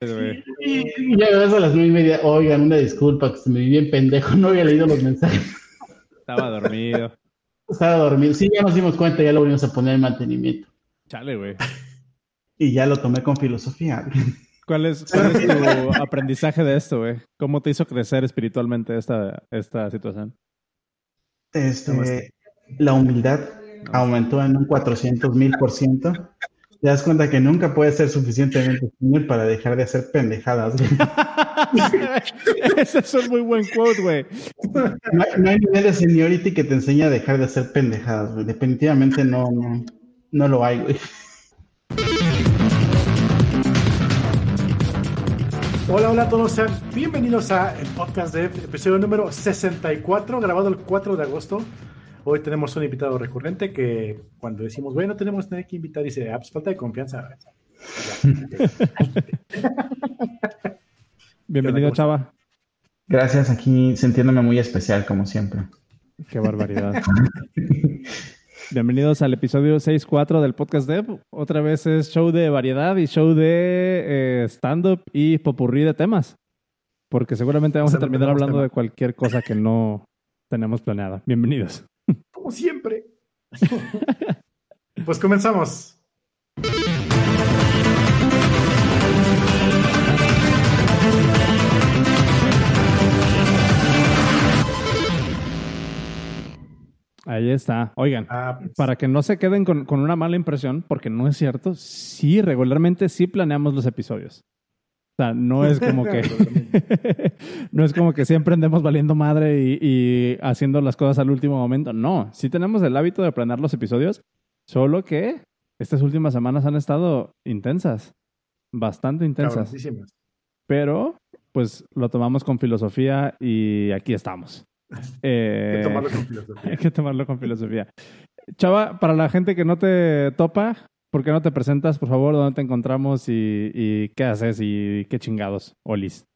Y, ya ves a las nueve y media, oigan, una disculpa, que se me vi bien pendejo, no había leído los mensajes. Estaba dormido. Estaba dormido. Sí, ya nos dimos cuenta, ya lo volvimos a poner en mantenimiento. Chale, güey. Y ya lo tomé con filosofía. ¿Cuál es, cuál es tu aprendizaje de esto, güey? ¿Cómo te hizo crecer espiritualmente esta, esta situación? Este, la humildad aumentó en un 400 mil por ciento. Te das cuenta que nunca puedes ser suficientemente senior para dejar de hacer pendejadas. Ese es un muy buen quote, güey. No, hay nivel de seniority que te enseñe a dejar de hacer pendejadas, güey. Definitivamente no, no, no lo hay, güey. Hola, hola a todos, sean bienvenidos a el podcast de episodio número 64, grabado el 4 de agosto. Hoy tenemos un invitado recurrente que cuando decimos, bueno, tenemos que invitar, dice, ah, pues falta de confianza. Bienvenido, Chava. Gracias, aquí sintiéndome muy especial, como siempre. Qué barbaridad. Bienvenidos al episodio 6.4 del podcast Dev. Otra vez es show de variedad y show de eh, stand-up y popurrí de temas. Porque seguramente vamos a terminar hablando de cualquier cosa que no tenemos planeada. Bienvenidos. Como siempre. pues comenzamos. Ahí está. Oigan, Ah, pues, para que no se queden con, con una mala impresión, porque no es cierto, sí, regularmente sí planeamos los episodios. O sea, no es como que no es como que siempre andemos valiendo madre y, y haciendo las cosas al último momento. No, sí tenemos el hábito de planear los episodios, solo que estas últimas semanas han estado intensas, bastante intensas. Pero, pues lo tomamos con filosofía y aquí estamos. Hay Eh, que tomarlo con filosofía. hay que tomarlo con filosofía. Chava, para la gente que no te topa, ¿por qué no te presentas, por favor? ¿Dónde te encontramos y, qué haces y qué chingados? Olis.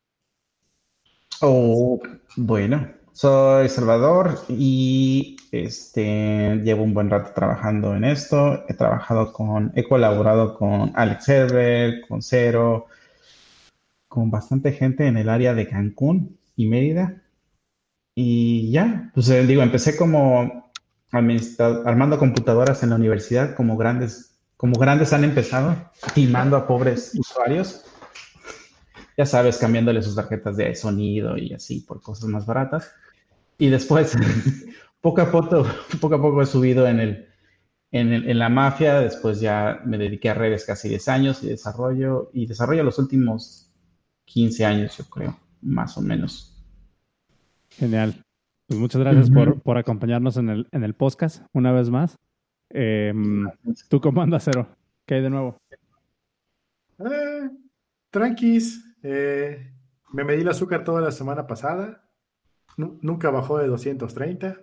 Oh, bueno, soy Salvador y este llevo un buen rato trabajando en esto. He trabajado con, he colaborado con Alex Herbert, con Cero, con bastante gente en el área de Cancún y Mérida. Y ya, pues eh, digo, empecé como armando computadoras en la universidad, como grandes, como grandes han empezado, timando a pobres usuarios ya sabes, cambiándole sus tarjetas de sonido y así por cosas más baratas. Y después, poco a poco, poco a poco he subido en el, en el- en la mafia. Después ya me dediqué a redes casi 10 años y desarrollo, y desarrollo los últimos 15 años, yo creo, más o menos. Genial. Pues muchas gracias por, por acompañarnos en el, en el podcast una vez más. Eh, ¿Tú cómo andas, Cero? ¿Qué hay de nuevo? Eh, tranquis. eh, me medí el azúcar toda la semana pasada. Nu- nunca bajó de 230.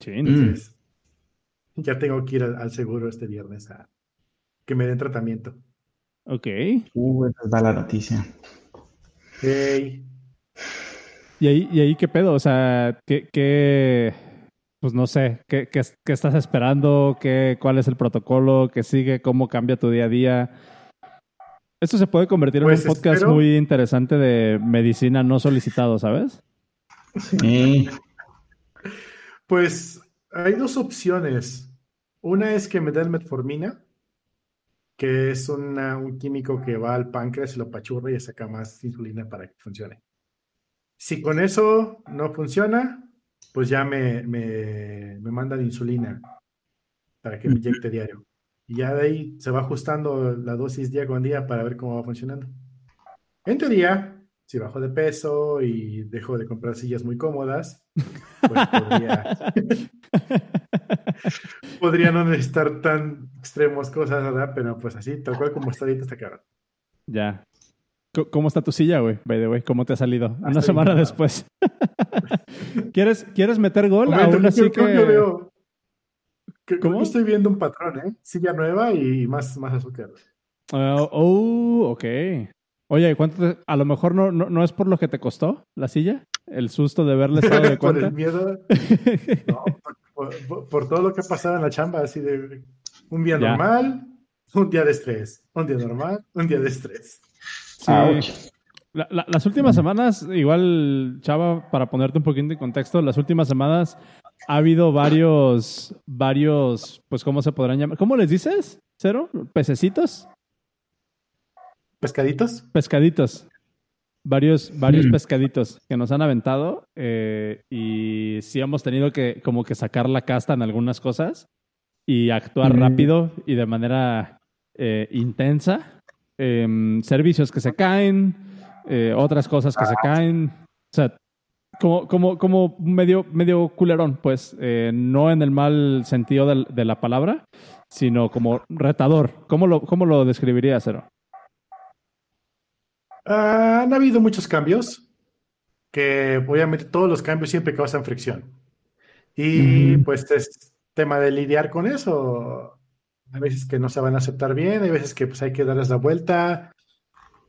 Chin. Mm. Entonces, ya tengo que ir al, al seguro este viernes a que me den tratamiento. Ok. Uh, esa es mala noticia. Ey, ¿Y ahí, ¿Y ahí qué pedo? O sea, ¿qué, qué pues no sé, ¿qué, qué, qué estás esperando? ¿Qué, ¿Cuál es el protocolo? ¿Qué sigue? ¿Cómo cambia tu día a día? Esto se puede convertir en Pues un podcast espero- muy interesante de medicina no solicitado, ¿sabes? Sí. Pues hay dos opciones. Una es que me den metformina, que es una- un químico que va al páncreas y lo pachurra y saca más insulina para que funcione. Si con eso no funciona, pues ya me, me, me mandan insulina para que me inyecte diario. Y ya de ahí se va ajustando la dosis día con día para ver cómo va funcionando. En teoría, si bajo de peso y dejo de comprar sillas muy cómodas, pues podría, podría no necesitar tan extremos cosas, ¿verdad? Pero pues así, tal cual como está ahorita, está cabrón. Ya. ¿Cómo está tu silla, güey? By the way, ¿cómo te ha salido? Una semana bien. después. ¿Quieres, ¿Quieres meter gol? Momento, Aún así que... veo- ¿Cómo? estoy viendo un patrón, ¿eh? Silla nueva y más, más azúcar. Ah, oh, ok. Oye, ¿y ¿cuánto te- A lo mejor no, no, no es por lo que te costó la silla, el susto de verle estado de Por cuenta. el miedo, no, por, por- por todo lo que ha pasado en la chamba, así de un día Ya. normal, un día de estrés, un día normal, un día de estrés. Las últimas semanas, igual, Chava, para ponerte un poquito en contexto, las últimas semanas ha habido varios, varios, pues, ¿cómo se podrán llamar? ¿Cómo les dices, Cero? ¿Pececitos? ¿Pescaditos? Pescaditos. Varios, varios mm. pescaditos que nos han aventado eh, y sí hemos tenido que como que sacar la casta en algunas cosas y actuar mm. rápido y de manera eh, intensa. Em, servicios que se caen, eh, otras cosas que se caen. O sea, como, como, como medio, medio culerón, pues, eh, no en el mal sentido de, la palabra, sino como retador. ¿Cómo lo, cómo lo describiría, Cero? Ah, han habido muchos cambios, que obviamente todos los cambios siempre causan fricción. Y pues es tema de lidiar con eso. Hay veces que no se van a aceptar bien, hay veces que pues hay que darles la vuelta.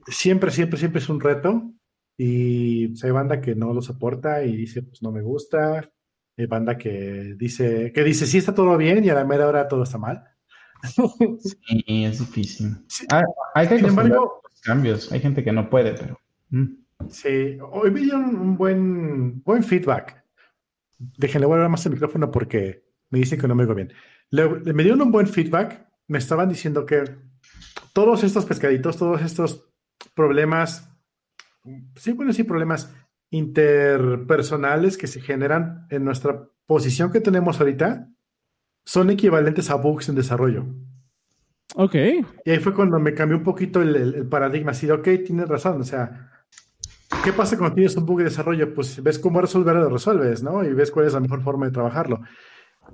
Siempre, siempre, siempre es un reto. Y pues, hay banda que no lo soporta y dice, pues no me gusta. Hay banda que dice, que dice, sí está todo bien y a la mera hora todo está mal. Sí, es difícil. Ah, hay que Sin embargo, cambios. Hay gente que no puede, pero. Mm. Sí, hoy me dieron un buen, buen feedback. Déjenle a más el micrófono porque me dicen que no me oigo bien. Me dieron un buen feedback. Me estaban diciendo que todos estos pescaditos, todos estos problemas, sí, bueno, sí, problemas interpersonales que se generan en nuestra posición que tenemos ahorita, son equivalentes a bugs en desarrollo. Ok. Y ahí fue cuando me cambió un poquito el, paradigma. Así de, ok, tienes razón. O sea, ¿qué pasa cuando tienes un bug de desarrollo? Pues ves cómo resolverlo, lo resuelves, ¿no? Y ves cuál es la mejor forma de trabajarlo.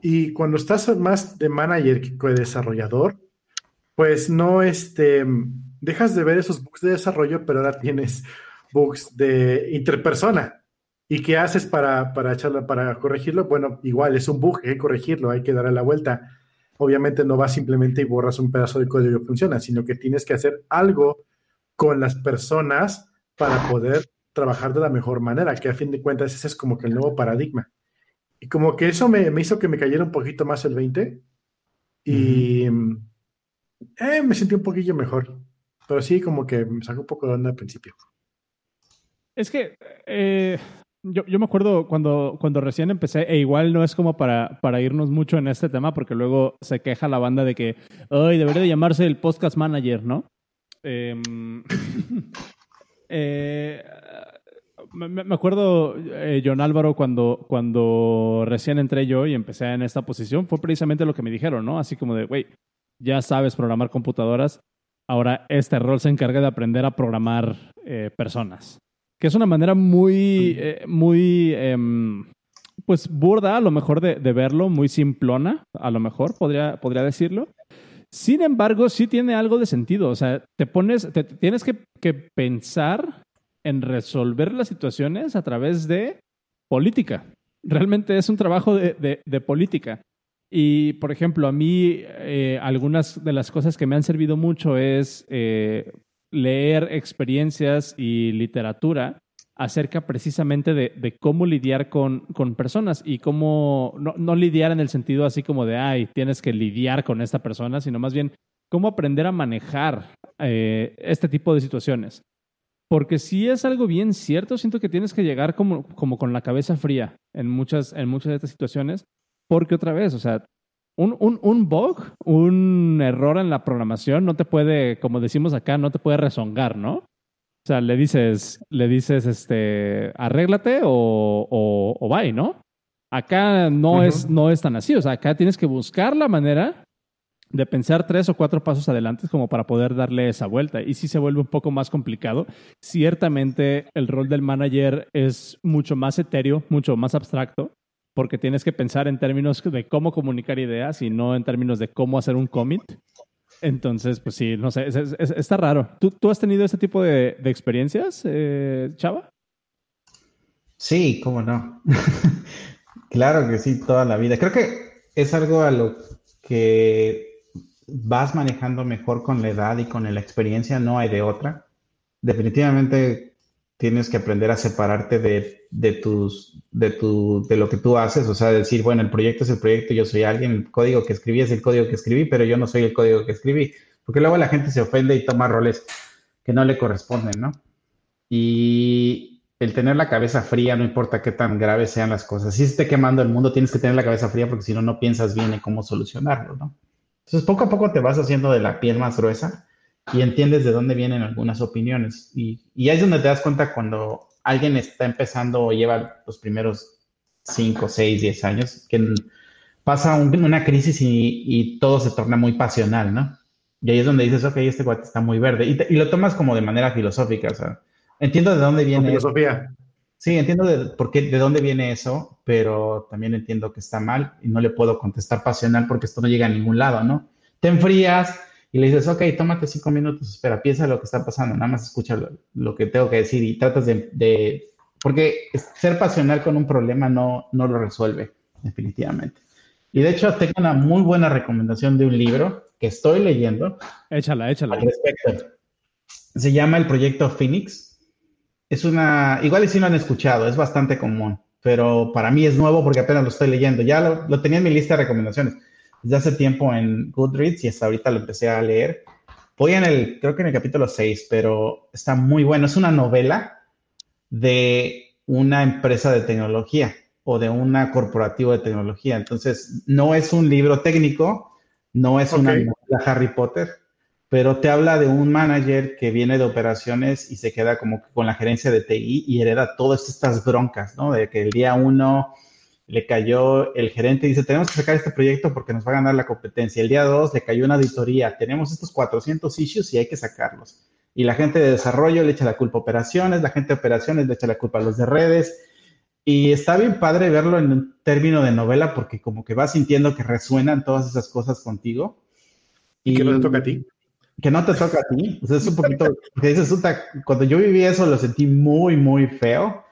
Y cuando estás más de manager que de desarrollador, pues no, este, dejas de ver esos bugs de desarrollo, pero ahora tienes bugs de interpersona. ¿Y qué haces para, para, echarlo, para corregirlo? Bueno, igual es un bug, hay que corregirlo, hay que darle la vuelta obviamente no vas simplemente y borras un pedazo de código que funciona, sino que tienes que hacer algo con las personas para poder trabajar de la mejor manera, que a fin de cuentas ese es como que el nuevo paradigma. Y como que eso me, hizo que me cayera un poquito más el 20 y eh, me sentí un poquillo mejor, pero sí como que me sacó un poco de onda al principio. Es que eh, yo, yo, me acuerdo cuando, cuando recién empecé, e igual no es como para, para irnos mucho en este tema, porque luego se queja la banda de que, ay, debería de llamarse el podcast manager, ¿no? Em, eh, me, acuerdo, eh, John Álvaro, cuando, cuando recién entré yo y empecé en esta posición, fue precisamente lo que me dijeron, ¿no? Así como de, güey, ya sabes programar computadoras, ahora este rol se encarga de aprender a programar eh, personas que es una manera muy, eh, muy, em, pues burda a lo mejor de, verlo, muy simplona, a lo mejor podría, podría decirlo. Sin embargo, sí tiene algo de sentido. O sea, te pones, te, tienes que, pensar en resolver las situaciones a través de política. Realmente es un trabajo de, política. Y, por ejemplo, a mí eh, algunas de las cosas que me han servido mucho es eh, leer experiencias y literatura acerca precisamente de, cómo lidiar con, con, personas y cómo, no, lidiar en el sentido así como de, ay, tienes que lidiar con esta persona, sino más bien cómo aprender a manejar eh, este tipo de situaciones. Porque si es algo bien cierto, siento que tienes que llegar como, como con la cabeza fría en muchas, en muchas de estas situaciones, porque otra vez, o sea, un, un, un, bug, un error en la programación no te puede, como decimos acá, no te puede rezongar, ¿no? O sea, le dices, le dices, este, arréglate o, o, o bye, ¿no? Acá no, es, no es tan así. O sea, acá tienes que buscar la manera de pensar tres o cuatro pasos adelante como para poder darle esa vuelta. Y si se vuelve un poco más complicado. Ciertamente el rol del manager es mucho más etéreo, mucho más abstracto porque tienes que pensar en términos de cómo comunicar ideas y no en términos de cómo hacer un commit. Entonces, pues sí, no sé, está raro. ¿Tú, has tenido este tipo de, experiencias, eh, Chava? Sí, cómo no. claro que sí, toda la vida. Creo que es algo a lo que vas manejando mejor con la edad y con la experiencia, no hay de otra. Definitivamente tienes que aprender a separarte de, tus, de, tu, de lo que tú haces, o sea, decir, bueno, el proyecto es el proyecto, yo soy alguien, el código que escribí es el código que escribí, pero yo no soy el código que escribí, porque luego la gente se ofende y toma roles que no le corresponden, ¿no? Y el tener la cabeza fría, no importa qué tan graves sean las cosas. Si esté quemando el mundo, tienes que tener la cabeza fría porque si no, no piensas bien en cómo solucionarlo, ¿no? Entonces, poco a poco te vas haciendo de la piel más gruesa y entiendes de dónde vienen algunas opiniones. Y, y ahí es donde te das cuenta cuando alguien está empezando o lleva los primeros 5, 6, 10 años, que pasa una crisis y, todo se torna muy pasional, ¿no? Y ahí es donde dices, ok, este guate está muy verde. Y, lo tomas como de manera filosófica, o sea, entiendo de dónde viene. Filosofía. Sí, entiendo de, por qué, de dónde viene eso, pero también entiendo que está mal y no le puedo contestar pasional porque esto no llega a ningún lado, ¿no? Te enfrías y le dices, ok, tómate cinco minutos, espera, piensa lo que está pasando, nada más escucha lo, que tengo que decir y tratas de, porque ser pasional con un problema no, no lo resuelve, definitivamente. Y de hecho, tengo una muy buena recomendación de un libro que estoy leyendo. Échala, échala. Al respecto. Se llama El Proyecto Phoenix es una, igual y si lo han escuchado, es bastante común, pero para mí es nuevo porque apenas lo estoy leyendo. Ya lo, tenía en mi lista de recomendaciones desde hace tiempo en Goodreads y hasta ahorita lo empecé a leer. Voy en el, creo que en el capítulo 6, pero está muy bueno. Es una novela de una empresa de tecnología o de una corporativo de tecnología. Entonces, no es un libro técnico, no es una novela Harry Potter, pero te habla de un manager que viene de operaciones y se queda como con la gerencia de TI y hereda todas estas broncas, ¿no? De que el día uno le cayó el gerente y dice, tenemos que sacar este proyecto porque nos va a ganar la competencia. El día dos le cayó una auditoría, tenemos estos 400 issues y hay que sacarlos. Y la gente de desarrollo le echa la culpa a operaciones, la gente de operaciones le echa la culpa a los de redes. Y está bien padre verlo en un término de novela porque como que vas sintiendo que resuenan todas esas cosas contigo. ¿Y, qué no te toca a ti? Que no te toca a ti. O sea, es un poquito, que dices, cuando yo viví eso lo sentí muy, muy feo,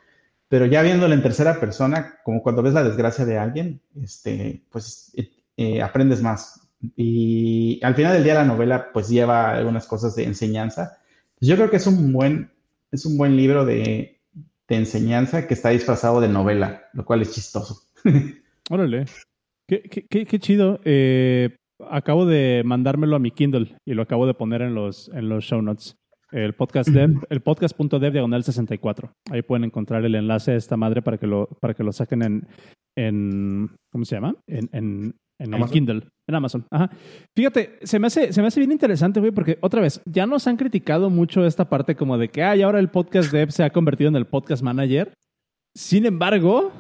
pero ya viéndolo en tercera persona, como cuando ves la desgracia de alguien, este, pues eh, eh, aprendes más. Y al final del día la novela pues lleva algunas cosas de enseñanza. Yo creo que es un buen, es un buen libro de, de enseñanza que está disfrazado de novela, lo cual es chistoso. Órale. Qué, qué, qué, chido. Eh, acabo de mandármelo a mi Kindle y lo acabo de poner en los, en los show notes. El podcast dev, el podcast.dev diagonal 64. Ahí pueden encontrar el enlace a esta madre para que lo, para que lo saquen en, en ¿cómo se llama? En, en, en el Kindle, en Amazon. Ajá. Fíjate, se me hace, se me hace bien interesante, güey, porque otra vez, ya nos han criticado mucho esta parte como de que, ay, ahora el podcast dev se ha convertido en el podcast manager. Sin embargo,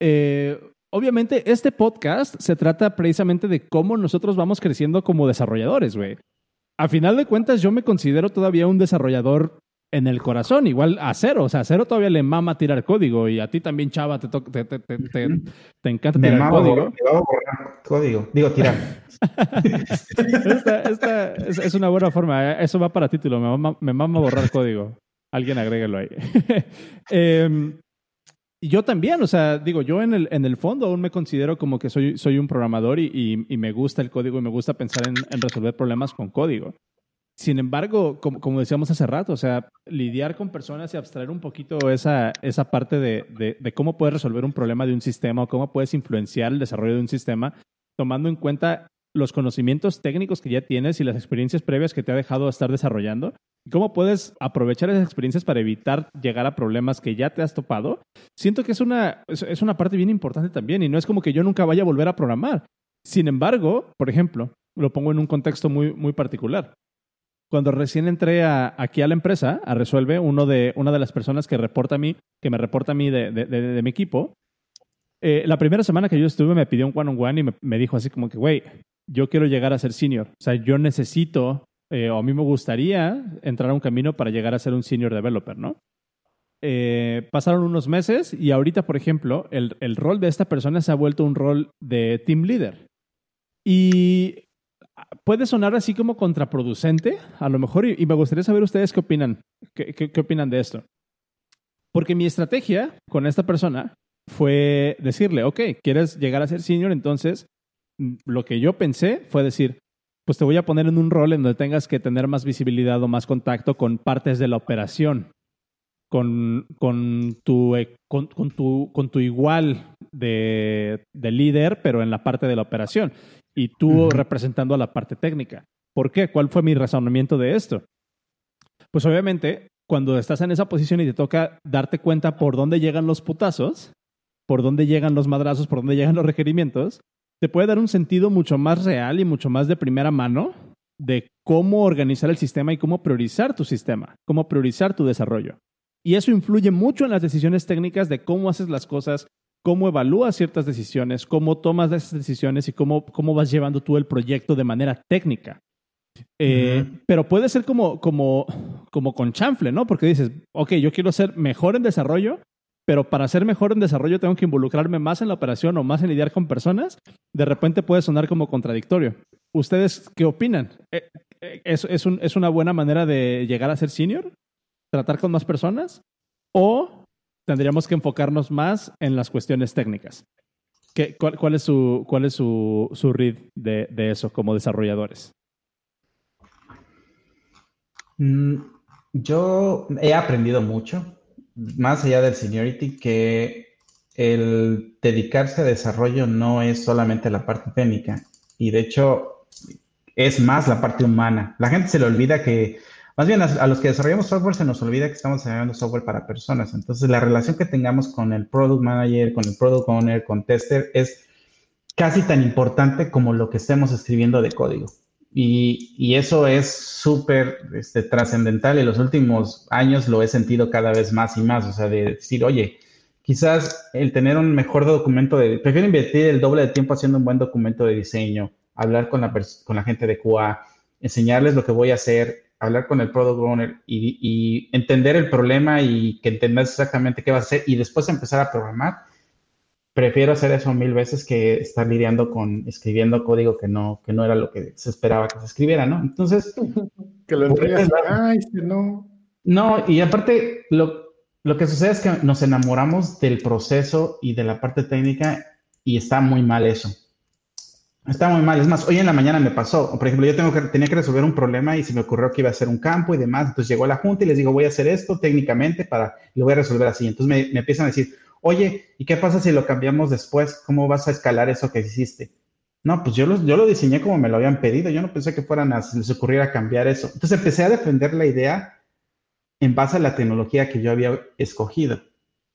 eh, obviamente este podcast se trata precisamente de cómo nosotros vamos creciendo como desarrolladores, güey. A final de cuentas, yo me considero todavía un desarrollador en el corazón, igual a cero. O sea, a cero todavía le mama tirar código y a ti también, chava, te, te, te, te, encanta tirar código. código. Digo, tirar. esta, es, una buena forma. ¿eh? Eso va para título. Me mama, me mama borrar código. Alguien agréguelo ahí. y yo también, o sea, digo, yo en el, en el fondo aún me considero como que soy, soy un programador y, y, me gusta el código y me gusta pensar en, en resolver problemas con código. Sin embargo, como, como, decíamos hace rato, o sea, lidiar con personas y abstraer un poquito esa, esa parte de, de, de, cómo puedes resolver un problema de un sistema o cómo puedes influenciar el desarrollo de un sistema, tomando en cuenta los conocimientos técnicos que ya tienes y las experiencias previas que te ha dejado estar desarrollando. ¿Cómo puedes aprovechar esas experiencias para evitar llegar a problemas que ya te has topado? Siento que es una, es una parte bien importante también y no es como que yo nunca vaya a volver a programar. Sin embargo, por ejemplo, lo pongo en un contexto muy, muy particular. Cuando recién entré aquí a la empresa, a Resuelve, uno de, una de las personas que reporta a mí, que me reporta a mí de, mi equipo, eh, la primera semana que yo estuve me pidió un one-on-one y me, dijo así como que, güey, yo quiero llegar a ser senior. O sea, yo necesito, eh, o a mí me gustaría entrar a un camino para llegar a ser un senior developer, ¿no? Eh, pasaron unos meses y ahorita, por ejemplo, el, el, rol de esta persona se ha vuelto un rol de team leader. Y puede sonar así como contraproducente, a lo mejor, y, me gustaría saber ustedes qué opinan, qué, qué opinan de esto. Porque mi estrategia con esta persona fue decirle, ok, ¿quieres llegar a ser senior? Entonces lo que yo pensé fue decir, pues te voy a poner en un rol en donde tengas que tener más visibilidad o más contacto con partes de la operación, con, con, tu, e, con, tu, con tu igual de, de, líder, pero en la parte de la operación, y tú representando a la parte técnica. ¿Por qué? ¿Cuál fue mi razonamiento de esto? pues obviamente cuando estás en esa posición y te toca darte cuenta por dónde llegan los putazos, por dónde llegan los madrazos, por dónde llegan los requerimientos, te puede dar un sentido mucho más real y mucho más de primera mano de cómo organizar el sistema y cómo priorizar tu sistema, cómo priorizar tu desarrollo. Y eso influye mucho en las decisiones técnicas de cómo haces las cosas, cómo evalúas ciertas decisiones, cómo tomas esas decisiones y cómo, cómo vas llevando tú el proyecto de manera técnica. Eh, pero puede ser como, como, como con chanfle, ¿no? Porque dices, ok, yo quiero ser mejor en desarrollo, pero para ser mejor en desarrollo tengo que involucrarme más en la operación o más en lidiar con personas. De repente puede sonar como contradictorio. ¿Ustedes qué opinan? Eh, eh, ¿Es, es, un, ¿Es una buena manera de llegar a ser senior? ¿Tratar con más personas? ¿O tendríamos que enfocarnos más en las cuestiones técnicas? ¿Qué, cuál, es su, cuál es su, su read de, de eso como desarrolladores? Mm, yo he aprendido mucho, más allá del seniority, que el dedicarse a desarrollo no es solamente la parte técnica y de hecho es más la parte humana. La gente se le olvida que, más bien a, los que desarrollamos software se nos olvida que estamos desarrollando software para personas. Entonces la relación que tengamos con el product manager, con el product owner, con tester es casi tan importante como lo que estemos escribiendo de código. Y, eso es súper este, trascendental. En los últimos años lo he sentido cada vez más y más. O sea, de decir, oye, quizás el tener un mejor documento de... Prefiero invertir el doble de tiempo haciendo un buen documento de diseño, hablar con la, con la gente de QA, enseñarles lo que voy a hacer, hablar con el product owner y, y entender el problema y que entendas exactamente qué va a hacer y después empezar a programar prefiero hacer eso mil veces que estar lidiando con escribiendo código que no, que no era lo que se esperaba que se escribiera, ¿no? Entonces... que lo entregas, ay, no. No, y aparte, lo, lo que sucede es que nos enamoramos del proceso y de la parte técnica y está muy mal eso. Está muy mal. Es más, hoy en la mañana me pasó. Por ejemplo, yo tengo que, tenía que resolver un problema y se me ocurrió que iba a hacer un campo y demás. Entonces llegó a la junta y les digo, voy a hacer esto técnicamente para, lo voy a resolver así. Entonces me, me empiezan a decir, oye, ¿y qué pasa si lo cambiamos después? ¿Cómo vas a escalar eso que hiciste? No, pues yo lo, yo lo diseñé como me lo habían pedido. Yo no pensé que fueran a, les ocurriera cambiar eso. Entonces empecé a defender la idea en base a la tecnología que yo había escogido.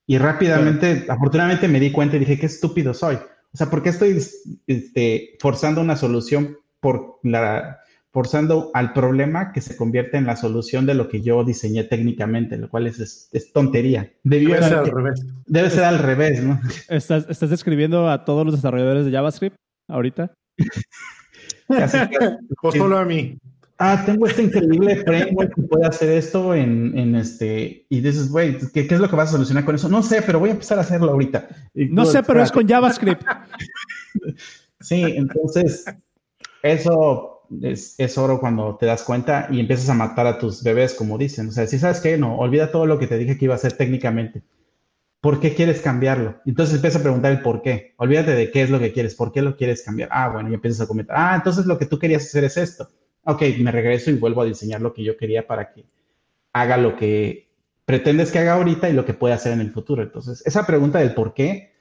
Y rápidamente, afortunadamente me di cuenta y dije, qué estúpido soy. O sea, ¿por qué estoy este, forzando una solución por la, forzando al problema que se convierte en la solución de lo que yo diseñé técnicamente, lo cual es, es, tontería. debe ser al revés. Debe ser al revés, ¿no? ¿Estás, ¿Estás describiendo a todos los desarrolladores de JavaScript ahorita? o solo a mí. Ah, tengo este increíble framework que puede hacer esto en, en este. Y dices, güey, ¿qué, ¿qué, es lo que vas a solucionar con eso? No sé, pero voy a empezar a hacerlo ahorita. no sé, pero es con JavaScript. sí, entonces, eso es, oro cuando te das cuenta y empiezas a matar a tus bebés, como dicen. O sea, si sabes que no, olvida todo lo que te dije que iba a hacer técnicamente. ¿Por qué quieres cambiarlo? Entonces empieza a preguntar el por qué. Olvídate de qué es lo que quieres, por qué lo quieres cambiar. Ah, bueno, y empiezas a comentar. Ah, entonces lo que tú querías hacer es esto. Ok, me regreso y vuelvo a diseñar lo que yo quería para que haga lo que pretendes que haga ahorita y lo que puede hacer en el futuro. Entonces, esa pregunta del por qué,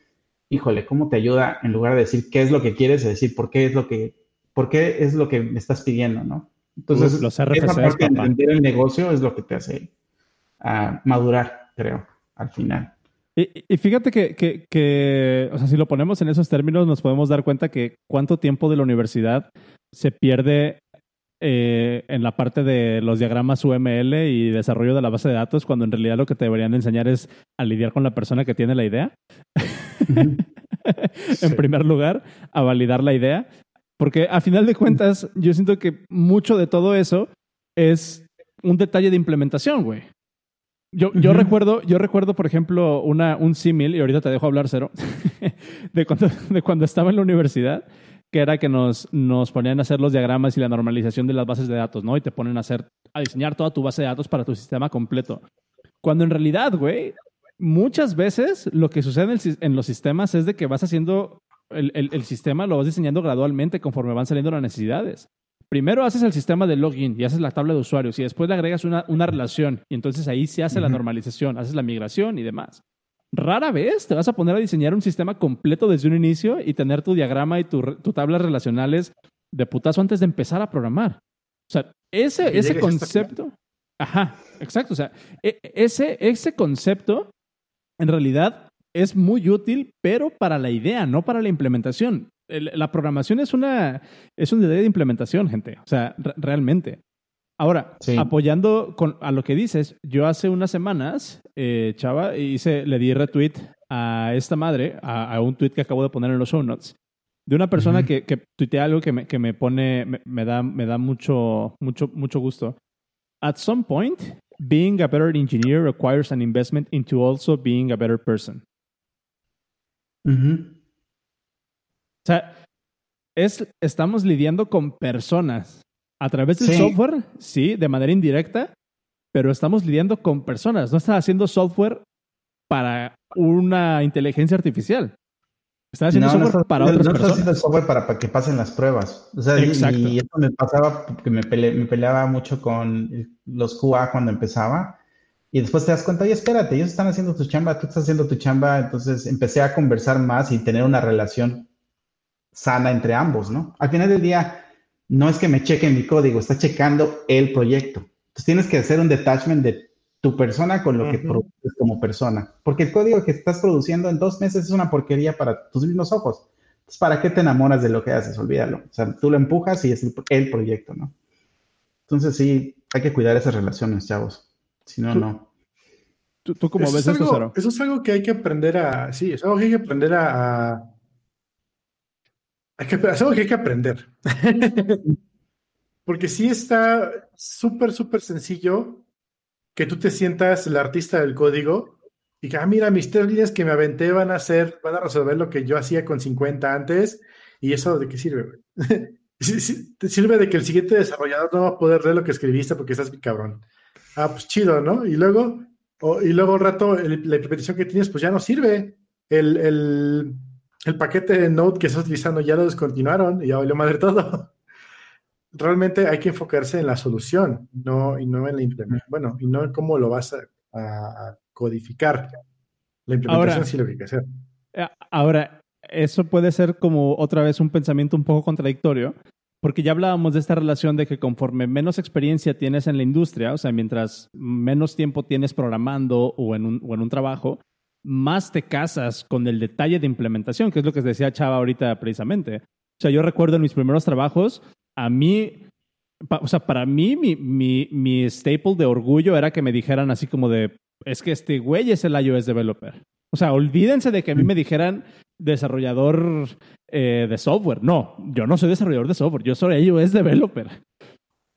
híjole, ¿cómo te ayuda en lugar de decir qué es lo que quieres, decir por qué es lo que ¿por qué es lo que me estás pidiendo, no? Entonces, los esa parte de entender el negocio es lo que te hace uh, madurar, creo, al final. Y, y fíjate que, que, que, o sea, si lo ponemos en esos términos, nos podemos dar cuenta que cuánto tiempo de la universidad se pierde eh, en la parte de los diagramas UML y desarrollo de la base de datos, cuando en realidad lo que te deberían enseñar es a lidiar con la persona que tiene la idea. en primer lugar, a validar la idea porque a final de cuentas, yo siento que mucho de todo eso es un detalle de implementación, güey. Yo, yo, recuerdo, yo recuerdo, por ejemplo, una, un símil, y ahorita te dejo hablar cero, de, cuando, de cuando estaba en la universidad, que era que nos, nos ponían a hacer los diagramas y la normalización de las bases de datos, ¿no? Y te ponen a hacer, a diseñar toda tu base de datos para tu sistema completo. Cuando en realidad, güey, muchas veces lo que sucede en, en los sistemas es de que vas haciendo el, sistema lo vas diseñando gradualmente conforme van saliendo las necesidades. Primero haces el sistema de login y haces la tabla de usuarios y después le agregas una, relación y entonces ahí se hace la normalización, haces la migración y demás. Rara vez te vas a poner a diseñar un sistema completo desde un inicio y tener tu diagrama y tus tu tablas relacionales de putazo antes de empezar a programar. O sea, ese, ese concepto... Ajá, exacto. O sea, e, ese, ese concepto en realidad es muy útil, pero para la idea, no para la implementación. la programación es una, es una idea de implementación, gente. O sea, realmente. Ahora, apoyando con, a lo que dices, yo hace unas semanas, eh, Chava, hice, le di retweet a esta madre, a, un tweet que acabo de poner en los show notes, de una persona que, que tuitea algo que me, que me pone, me, da, me da mucho, mucho, mucho gusto. At some point, being a better engineer requires an investment into also being a better person. O sea, es, estamos lidiando con personas. A través del software, sí, de manera indirecta, pero estamos lidiando con personas. No estás haciendo software para una inteligencia artificial. Estás haciendo software para otras personas. No estás haciendo software para, que pasen las pruebas. O sea, Exacto. Y, esto me pasaba porque me, me peleaba mucho con los QA cuando empezaba y después te das cuenta, oye, espérate, ellos están haciendo tu chamba, tú estás haciendo tu chamba. Entonces empecé a conversar más y tener una relación sana entre ambos, ¿no? Al final del día, no es que me chequen mi código, está checando el proyecto. Entonces tienes que hacer un detachment de tu persona con lo que produces como persona. Porque el código que estás produciendo en dos meses es una porquería para tus mismos ojos. Entonces, ¿para qué te enamoras de lo que haces? Olvídalo. O sea, tú lo empujas y es el, el proyecto, ¿no? Entonces, sí, hay que cuidar esas relaciones, chavos. Si no, no. ¿Tú, tú cómo ves eso, Eso es algo que hay que aprender a. Sí, es algo que hay que aprender a. Hay que, es algo que hay que aprender. Porque sí está súper, súper sencillo que tú te sientas el artista del código y que, ah, mira, mis tres líneas que me aventé van a hacer, van a resolver lo que yo hacía con 50 antes. ¿Y eso de qué sirve? te sirve de que el siguiente desarrollador no va a poder leer lo que escribiste porque estás mi cabrón. Ah, pues chido, ¿no? Y luego, y luego un rato la implementación que tienes, pues ya no sirve. El, el, el, paquete de Node que estás utilizando ya lo descontinuaron y ya valió madre todo. Realmente hay que enfocarse en la solución, no, y no en la implementación. Bueno, y no en cómo lo vas a, codificar. La implementación sí lo que hay que hacer. Eh, ahora, eso puede ser como otra vez un pensamiento un poco contradictorio, porque ya hablábamos de esta relación de que conforme menos experiencia tienes en la industria, o sea, mientras menos tiempo tienes programando o en un, o en un trabajo, más te casas con el detalle de implementación, que es lo que decía Chava ahorita precisamente. O sea, yo recuerdo en mis primeros trabajos, a mí, o sea, para mí mi, mi, mi staple de orgullo era que me dijeran así como de, es que este güey es el iOS developer. O sea, olvídense de que a mí me dijeran desarrollador eh, de software. No, yo no soy desarrollador de software, yo soy iOS developer.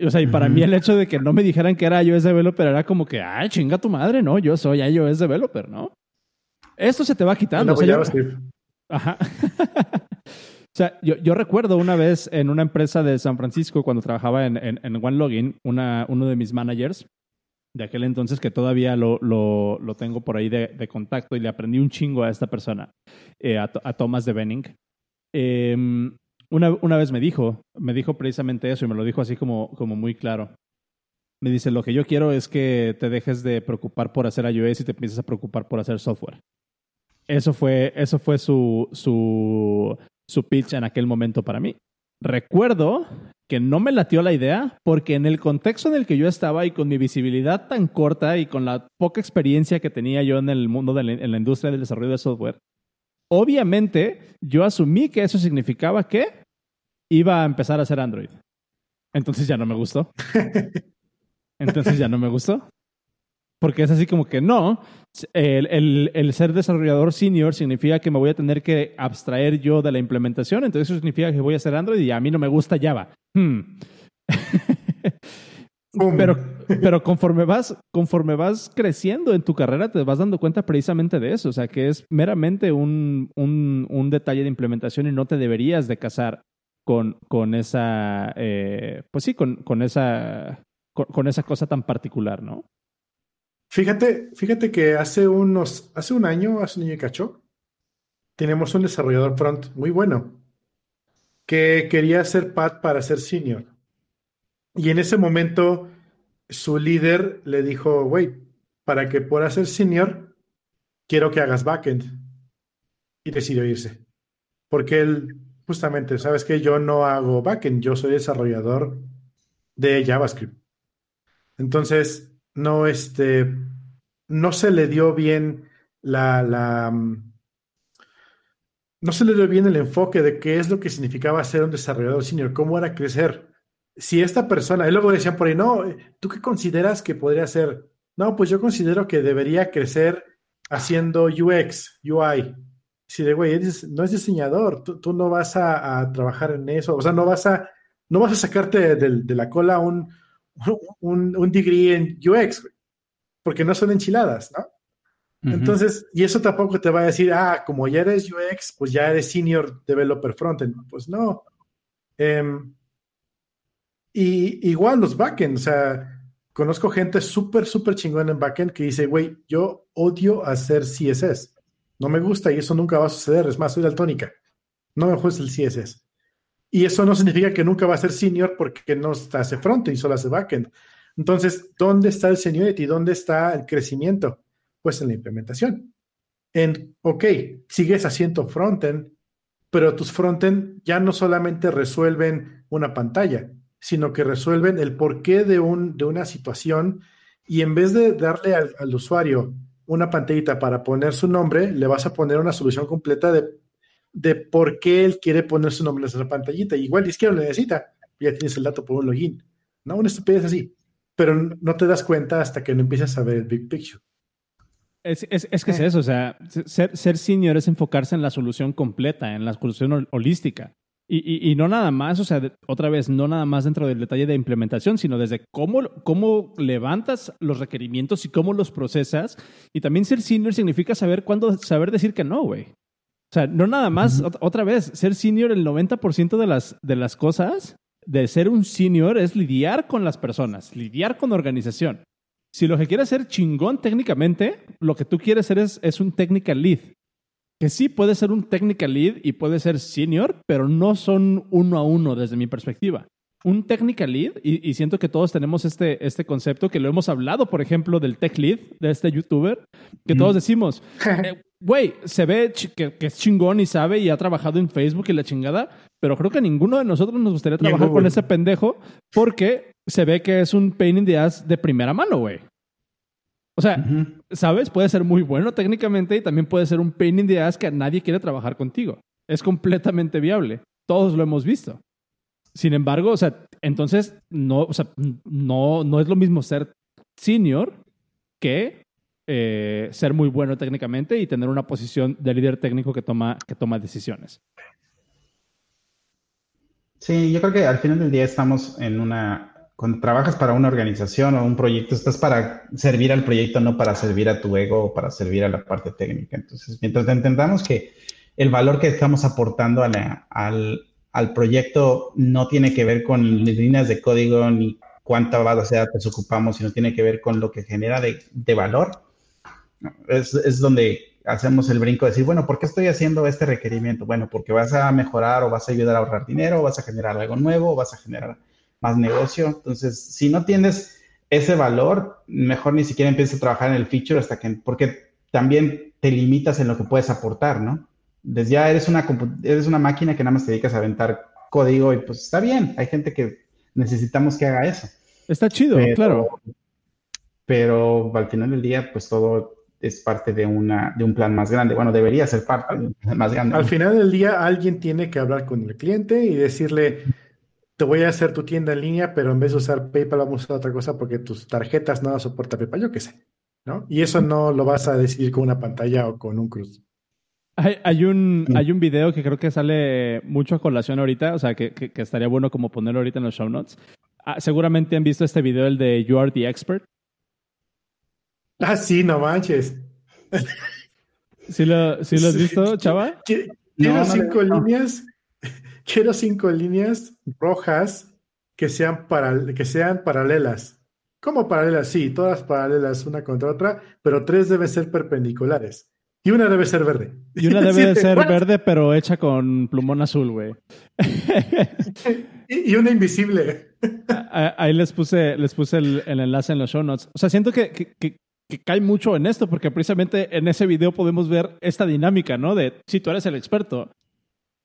O sea, y para mí el hecho de que no me dijeran que era iOS developer era como que, ay, chinga tu madre, no, yo soy iOS developer, ¿no? Esto se te va quitando. o sea, Ajá. o sea, yo, yo, recuerdo una vez en una empresa de San Francisco, cuando trabajaba en, en, en OneLogin, una, uno de mis managers de aquel entonces que todavía lo, lo, lo tengo por ahí de, de, contacto y le aprendí un chingo a esta persona, eh, a, a, Thomas de Benning. Eh, una, una, vez me dijo, me dijo precisamente eso y me lo dijo así como, como muy claro. Me dice, lo que yo quiero es que te dejes de preocupar por hacer iOS y te empieces a preocupar por hacer software. Eso fue, eso fue su, su, su pitch en aquel momento para mí. Recuerdo que no me latió la idea porque en el contexto en el que yo estaba y con mi visibilidad tan corta y con la poca experiencia que tenía yo en el mundo de la, en la industria del desarrollo de software, obviamente yo asumí que eso significaba que iba a empezar a hacer Android. Entonces ya no me gustó. Entonces ya no me gustó. Porque es así como que no, el, el, ser desarrollador senior significa que me voy a tener que abstraer yo de la implementación, entonces eso significa que voy a hacer Android y a mí no me gusta Java. Hmm. pero, pero conforme vas, conforme vas creciendo en tu carrera, te vas dando cuenta precisamente de eso. O sea, que es meramente un, un, un detalle de implementación y no te deberías de casar con, con esa, eh, pues sí, con, con esa, con, esa cosa tan particular, ¿no? Fíjate, fíjate que hace unos, hace un año, hace un año y cacho, tenemos un desarrollador front muy bueno que quería ser PAT para ser senior. Y en ese momento su líder le dijo, güey, para que puedas ser senior, quiero que hagas backend. Y decidió irse. Porque él, justamente, sabes que yo no hago backend, yo soy desarrollador de JavaScript. Entonces, no, este, no se le dio bien la, la, mm, no se le dio bien el enfoque de qué es lo que significaba ser un desarrollador senior, cómo era crecer. Si esta persona, y luego decían por ahí, no, ¿tú qué consideras que podría ser? No, pues yo considero que debería crecer haciendo UX, UI. Si de güey, no es diseñador, tú, no vas a, trabajar en eso, o sea, no vas a, no vas a sacarte de, la cola un, un, un, degree en UX, porque no son enchiladas, ¿no? Entonces, y eso tampoco te va a decir, ah, como ya eres UX, pues ya eres senior developer frontend. Pues no. Em, y igual los backend, o sea, conozco gente súper, súper chingona en backend que dice, güey, yo odio hacer CSS. No me gusta y eso nunca va a suceder. Es más, soy daltónica. No me gusta el CSS. Y eso no significa que nunca va a ser senior porque no hace frontend y solo hace backend. Entonces, ¿dónde está el seniority? ¿Dónde está el crecimiento? Pues en la implementación. En, ok, sigues haciendo frontend, pero tus frontend ya no solamente resuelven una pantalla, sino que resuelven el porqué de, un, de una situación y en vez de darle al, al, usuario una pantallita para poner su nombre, le vas a poner una solución completa de, de por qué él quiere poner su nombre en esa pantallita. Igual es que lo necesita, ya tienes el dato por un login. No, una estupidez así. Pero no te das cuenta hasta que no empiezas a ver el big picture. Es, es, es que es eh. eso, o sea, ser, ser senior es enfocarse en la solución completa, en la solución holística. Y, y, y, no nada más, o sea, otra vez, no nada más dentro del detalle de implementación, sino desde cómo, cómo levantas los requerimientos y cómo los procesas. Y también ser senior significa saber cuándo, saber decir que no, güey. O sea, no nada más, otra vez, ser senior el 90% de las, de las cosas de ser un senior es lidiar con las personas, lidiar con organización. Si lo que quieres ser chingón técnicamente, lo que tú quieres ser es, es un technical lead. Que sí puede ser un technical lead y puede ser senior, pero no son uno a uno desde mi perspectiva. Un technical lead, y, siento que todos tenemos este, este concepto, que lo hemos hablado, por ejemplo, del tech lead de este youtuber, que todos decimos, eh, güey, se ve que, que, es chingón y sabe y ha trabajado en Facebook y la chingada, pero creo que ninguno de nosotros nos gustaría trabajar con ese pendejo porque se ve que es un pain in the ass de primera mano, güey. O sea, ¿sabes? Puede ser muy bueno técnicamente y también puede ser un pain in the ass que nadie quiere trabajar contigo. Es completamente viable. Todos lo hemos visto. Sin embargo, o sea, entonces no, o sea, no, no es lo mismo ser senior que eh, ser muy bueno técnicamente y tener una posición de líder técnico que toma, que toma decisiones. Sí, yo creo que al final del día estamos en una, cuando trabajas para una organización o un proyecto, estás para servir al proyecto, no para servir a tu ego o para servir a la parte técnica. Entonces, mientras entendamos que el valor que estamos aportando al, al, proyecto no tiene que ver con líneas de código ni cuánta base de datos ocupamos, sino tiene que ver con lo que genera de, valor, es, es donde hacemos el brinco de decir, bueno, ¿por qué estoy haciendo este requerimiento? Bueno, porque vas a mejorar o vas a ayudar a ahorrar dinero, o vas a generar algo nuevo, o vas a generar más negocio. Entonces, si no tienes ese valor, mejor ni siquiera empieces a trabajar en el feature hasta que, porque también te limitas en lo que puedes aportar, ¿no? Desde ya eres una, eres una máquina que nada más te dedicas a aventar código y pues está bien, hay gente que necesitamos que haga eso. Está chido, claro. Pero al final del día, pues todo es parte de, una, de un plan más grande. Bueno, debería ser parte de un plan más grande. Al final del día, alguien tiene que hablar con el cliente y decirle, te voy a hacer tu tienda en línea, pero en vez de usar PayPal vamos a usar otra cosa porque tus tarjetas no soportan PayPal, yo qué sé. ¿no? Y eso no lo vas a decidir con una pantalla o con un cruz. Hay, un, hay un video que creo que sale mucho a colación ahorita, o sea, que, que, estaría bueno como ponerlo ahorita en los show notes. Ah, seguramente han visto este video, el de You Are the Expert. Ah, sí, no manches. ¿Sí lo, sí lo has visto, chava? Quiero cinco líneas. Quiero cinco líneas rojas que sean, para, que sean paralelas. ¿Cómo paralelas? Sí, todas paralelas una contra otra, pero tres deben ser perpendiculares. Y una debe ser verde. Y una debe ser verde, pero hecha con plumón azul, güey. y, una invisible. Ahí les puse, les puse el, enlace en los show notes. O sea, siento que, que cae mucho en esto, porque precisamente en ese video podemos ver esta dinámica, ¿no? De si tú eres el experto,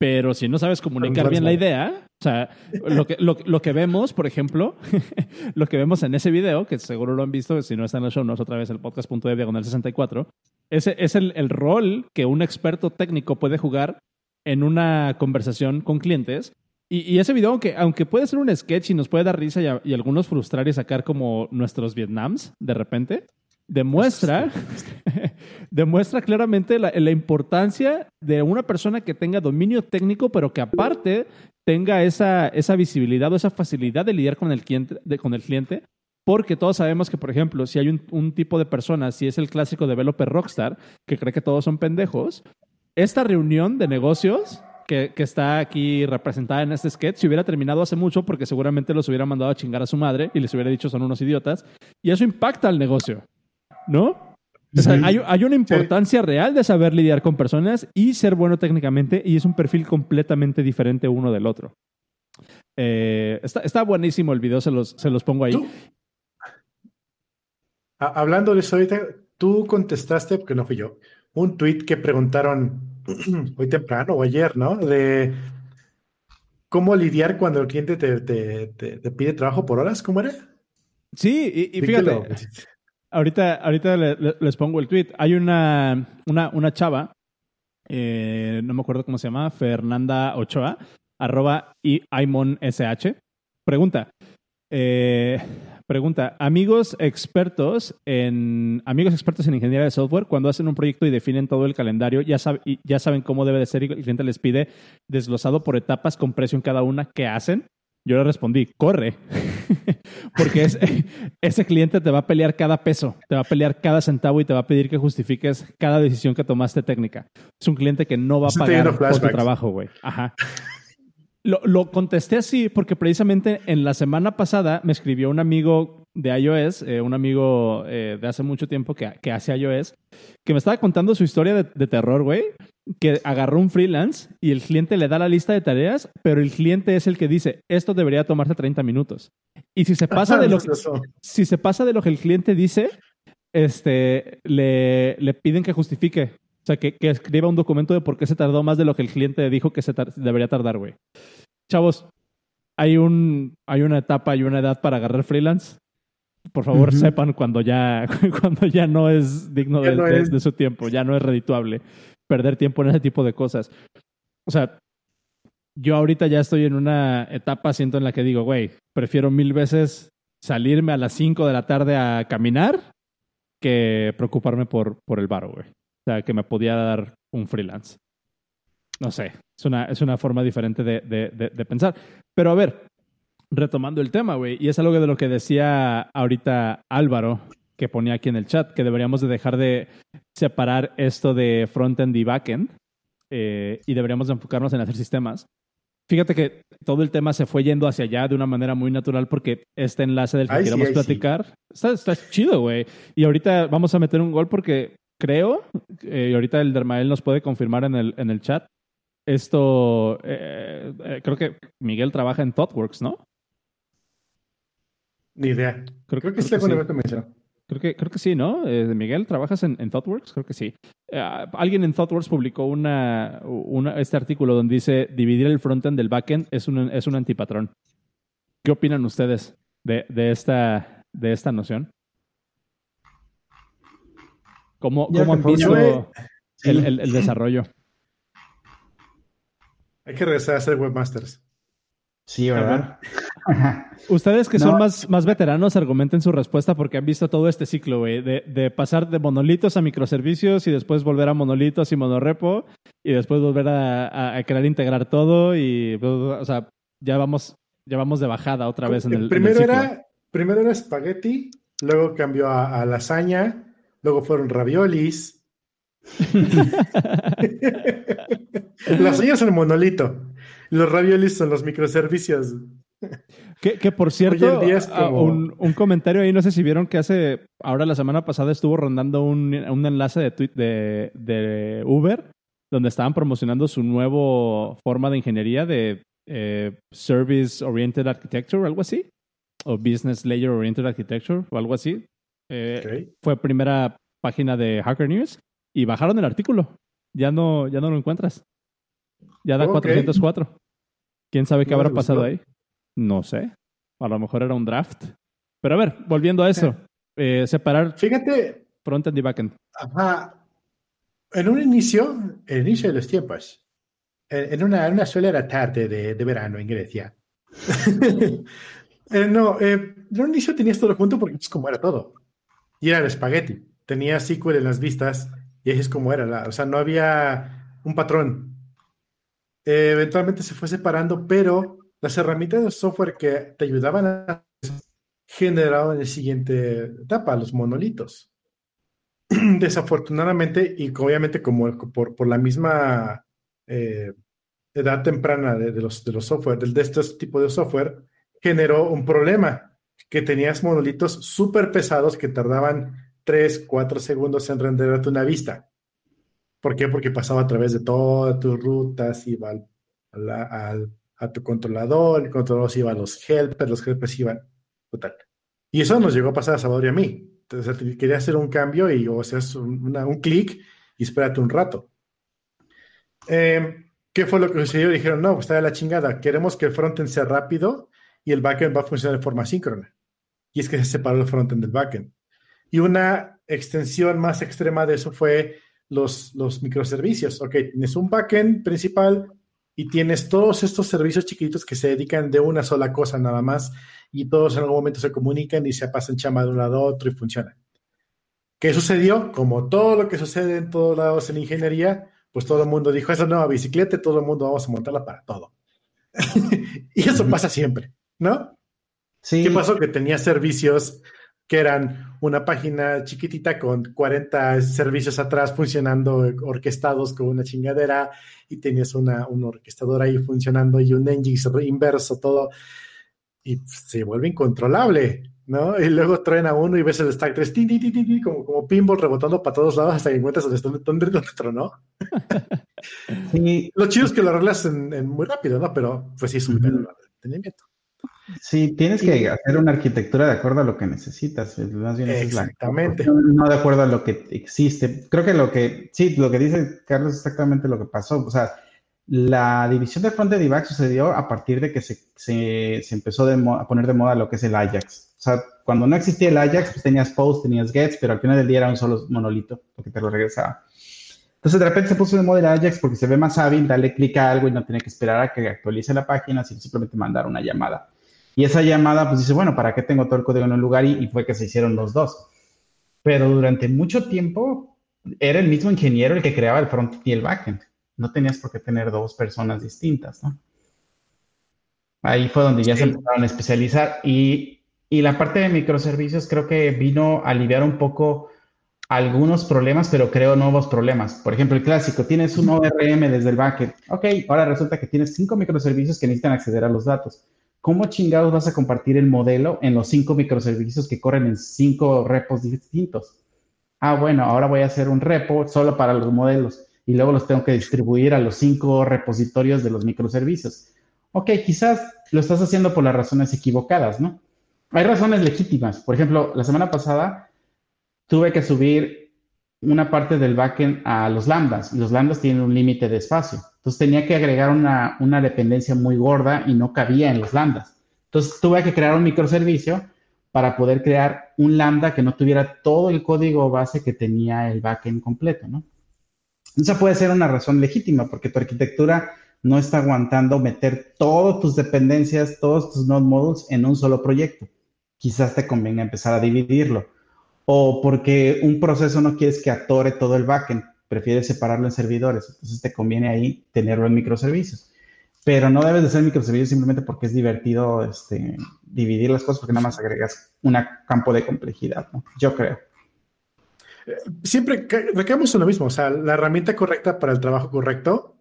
Pero si no sabes comunicar bien la idea, o sea, lo que, lo, lo que vemos, por ejemplo, lo que vemos en ese video, que seguro lo han visto, si no está en el show notes, otra vez el podcast.de diagonal 64, ese es el, el rol que un experto técnico puede jugar en una conversación con clientes. Y, y ese video, aunque, aunque puede ser un sketch y nos puede dar risa y, a- y algunos frustrar y sacar como nuestros Vietnams de repente, demuestra, demuestra claramente la, la importancia de una persona que tenga dominio técnico, pero que aparte tenga esa, esa visibilidad o esa facilidad de lidiar con el cliente, de- con el cliente porque todos sabemos que, por ejemplo, si hay un, un tipo de persona, si es el clásico developer rockstar, que cree que todos son pendejos, esta reunión de negocios que, que está aquí representada en este sketch se hubiera terminado hace mucho porque seguramente los hubiera mandado a chingar a su madre y les hubiera dicho son unos idiotas. Y eso impacta al negocio, ¿no? O sea, Sí. hay, hay una importancia real de saber lidiar con personas y ser bueno técnicamente y es un perfil completamente diferente uno del otro. Eh, está, está buenísimo el video, se los, se los pongo ahí. Tú- Hablando de eso ahorita, tú contestaste, porque no fui yo, un tweet que preguntaron hoy temprano o ayer, ¿no? De cómo lidiar cuando el cliente te, te- te- te pide trabajo por horas, ¿cómo era? Sí, y, fíjate, ahorita, ahorita le- le- les pongo el tweet. Hay una, una, una chava, eh, no me acuerdo cómo se llama, Fernanda Ochoa, arroba y. Pregunta, eh, pregunta, amigos expertos en amigos expertos en ingeniería de software, cuando hacen un proyecto y definen todo el calendario, ya, ya saben cómo debe de ser y el cliente les pide desglosado por etapas con precio en cada una, ¿qué hacen? Yo le respondí, corre. Porque es- ese cliente te va a pelear cada peso, te va a pelear cada centavo y te va a pedir que justifiques cada decisión que tomaste técnica. Es un cliente que no va a pagar por tu trabajo, güey. Ajá. Lo, lo contesté así porque precisamente en la semana pasada me escribió un amigo de iOS, eh, un amigo eh, de hace mucho tiempo que, que hace iOS, que me estaba contando su historia de, de terror, güey, que agarró un freelance y el cliente le da la lista de tareas, pero el cliente es el que dice, esto debería tomarse 30 minutos. Y si se pasa de lo que, si se pasa de lo que el cliente dice, este, le, le piden que justifique. O sea, que, que escriba un documento de por qué se tardó más de lo que el cliente dijo que se tar- debería tardar, güey. Chavos, hay, un, hay una etapa y una edad para agarrar freelance. Por favor, sepan cuando ya, cuando ya no es digno de, no de- su tiempo, ya no es redituable perder tiempo en ese tipo de cosas. O sea, yo ahorita ya estoy en una etapa, siento en la que digo, güey, prefiero mil veces salirme a las 5 de la tarde a caminar que preocuparme por, por el varo, güey. O sea, que me podía dar un freelance. No sé, es una, es una forma diferente de- de pensar. Pero a ver, retomando el tema, güey, y es algo de lo que decía ahorita Álvaro, que ponía aquí en el chat, que deberíamos de dejar de separar esto de frontend y backend eh, y deberíamos de enfocarnos en hacer sistemas. Fíjate que todo el tema se fue yendo hacia allá de una manera muy natural porque este enlace del que Ay, queremos sí. platicar está, está chido, güey. Y ahorita vamos a meter un gol porque creo, eh, y ahorita el Dermael nos puede confirmar en el, en el chat, esto, eh, eh, creo que Miguel trabaja en ThoughtWorks, ¿no? Ni idea. Creo, Creo que sí, que alguna sí. vez te mencionó. Creo que, creo que sí, ¿no? Eh, Miguel, ¿trabajas en, en ThoughtWorks? Creo que sí. Eh, alguien en ThoughtWorks publicó una, una- este artículo donde dice dividir el frontend del backend es un, es un antipatrón. ¿Qué opinan ustedes de, de, esta, de esta noción? ¿Cómo, cómo han visto el, el- el desarrollo? Hay que regresar a ser webmasters. Sí, ¿verdad? Ustedes que No. son más, más veteranos, argumenten su respuesta porque han visto todo este ciclo, güey, de, de pasar de monolitos a microservicios y después volver a monolitos y monorepo y después volver a, a- a querer integrar todo y, o sea, ya vamos, ya vamos de bajada otra vez en el, en el primero, ciclo. era, primero era espagueti, luego cambió a, a lasaña, luego fueron raviolis. lasaña es el monolito. Los raviolis son los microservicios. Que, que por cierto, Hoy en día es a- como- un, un comentario ahí, no sé si vieron que hace, ahora la semana pasada estuvo rondando un, un enlace de, tweet de, de Uber, donde estaban promocionando su nuevo forma de ingeniería de eh, Service Oriented Architecture o algo así, o Business Layer Oriented Architecture o algo así. Eh. Fue primera página de Hacker News y bajaron el artículo. Ya no, ya no lo encuentras. Ya da Ok. 404. ¿Quién sabe qué No habrá pasado ahí? No sé. A lo mejor era un draft. Pero a ver, volviendo a eso. eh, separar Fíjate, frontend y backend. Ajá. En un inicio, el inicio de los tiempos, en en una, en una solera tarde de, de verano en Grecia. Eh, no, eh, en un inicio tenías todo junto porque es como era todo. Y era el espagueti. Tenía SQL en las vistas y es como era. la- o sea, no había un patrón. Eh, eventualmente se fue separando, pero las herramientas de software que te ayudaban a generaron en la siguiente etapa, los monolitos desafortunadamente, y obviamente como por, por la misma eh, edad temprana de, de los, de los software, del- de este tipo de software, generó un problema, que tenías monolitos súper pesados que tardaban 3, 4 segundos en renderarte una vista. ¿Por qué? Porque pasaba a través de todas tus rutas, iba al- al- a tu controlador, el controlador se iba a los helpers, los helpers iban, total. Y eso nos llegó a pasar a Salvador y a mí. Entonces, quería hacer un cambio y o sea, una- un clic y espérate un rato. Eh, ¿Qué fue lo que sucedió? Dijeron, no, pues está de la chingada. Queremos que el frontend sea rápido y el backend va a funcionar de forma síncrona. Y es que se separó el frontend del backend. Y una extensión más extrema de eso fue los, los microservicios. Ok, tienes un backend principal y tienes todos estos servicios chiquitos que se dedican de una sola cosa nada más y todos en algún momento se comunican y se pasan chamba de un lado a otro y funcionan. ¿Qué sucedió? Como todo lo que sucede en todos lados en ingeniería, pues todo el mundo dijo, esa nueva bicicleta, y todo el mundo vamos a montarla para todo. y eso pasa siempre, ¿no? Sí, ¿Qué pasó? Que tenía servicios que eran una página chiquitita con 40 servicios atrás funcionando, orquestados con una chingadera, y tenías una, un orquestador ahí funcionando y un engine inverso, todo, y se vuelve incontrolable, ¿no? Y luego traen a uno y ves el stack 3, ti, ti, ti, ti, ti, como, como pinball rebotando para todos lados hasta que encuentras dónde, está- dónde, dónde tronó. sí, Lo chido es que lo arreglas en, en muy rápido, ¿no? Pero pues sí es un Ujú. pedo de mantenimiento. Sí, tienes Y- que hacer una arquitectura de acuerdo a lo que necesitas. Más bien esa es la- Exactamente. no, de acuerdo a lo que existe. Creo que lo que, sí, lo que dice Carlos es exactamente lo que pasó. O sea, la división de frontend y back sucedió a partir de que se, se, se empezó de a poner de moda lo que es el Ajax. O sea, cuando no existía el Ajax, pues tenías post, tenías gets, pero al final del día era un solo monolito, porque te lo regresaba. Entonces de repente se puso de moda el Ajax porque se ve más hábil, darle clic a algo y no tiene que esperar a que actualice la página, sino simplemente mandar una llamada. Y esa llamada, pues dice, bueno, ¿para qué tengo todo el código en un lugar? Y, y fue que se hicieron los dos. Pero durante mucho tiempo era el mismo ingeniero el que creaba el front y el backend. No tenías por qué tener dos personas distintas, ¿no? Ahí fue donde ya se empezaron a especializar. Y, y la parte de microservicios creo que vino a aliviar un poco algunos problemas, pero creo nuevos problemas. Por ejemplo, el clásico, tienes un ORM desde el backend. Ok, ahora resulta que tienes cinco microservicios que necesitan acceder a los datos. ¿Cómo chingados vas a compartir el modelo en los cinco microservicios que corren en cinco repos distintos? Ah, bueno, ahora voy a hacer un repo solo para los modelos y luego los tengo que distribuir a los cinco repositorios de los microservicios. Ok, quizás lo estás haciendo por las razones equivocadas, ¿no? Hay razones legítimas. Por ejemplo, la semana pasada tuve que subir una parte del backend a los lambdas y los lambdas tienen un límite de espacio. Entonces tenía que agregar una, una dependencia muy gorda y no cabía en los lambdas. Entonces tuve que crear un microservicio para poder crear un lambda que no tuviera todo el código base que tenía el backend completo, ¿no? Esa puede ser una razón legítima porque tu arquitectura no está aguantando meter todas tus dependencias, todos tus node modules en un solo proyecto. Quizás te convenga empezar a dividirlo. O porque un proceso no quieres que atore todo el backend, prefieres separarlo en servidores. Entonces te conviene ahí tenerlo en microservicios. Pero no debes de ser microservicios simplemente porque es divertido este, dividir las cosas porque nada más agregas un campo de complejidad, ¿no? Yo creo. Siempre ca- recaemos en lo mismo, o sea, la herramienta correcta para el trabajo correcto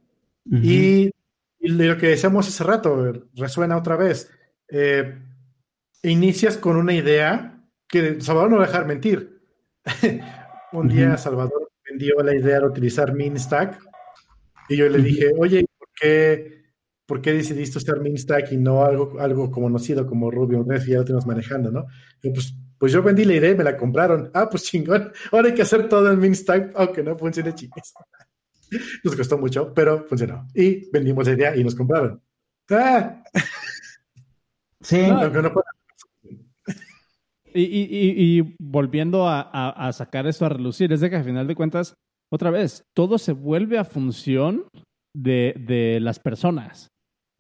y, y lo que decíamos hace rato resuena otra vez. Eh, inicias con una idea que Salvador no va a dejar mentir. Un día. Salvador vendió la idea de utilizar MinStack y yo le dije, oye, ¿por qué, por qué decidiste usar MinStack y no algo, algo conocido como Ruby on Rails que ya lo tenemos manejando, ¿no? Y pues, pues yo vendí la idea y me la compraron. Ah, pues chingón. Ahora hay que hacer todo en MinStack, aunque no funcione chingues. Nos costó mucho, pero funcionó. Y vendimos la idea y nos compraron. ¡Ah! Sí. Y, volviendo a, sacar esto a relucir, es de que al final de cuentas, otra vez, todo se vuelve a función de, de las personas.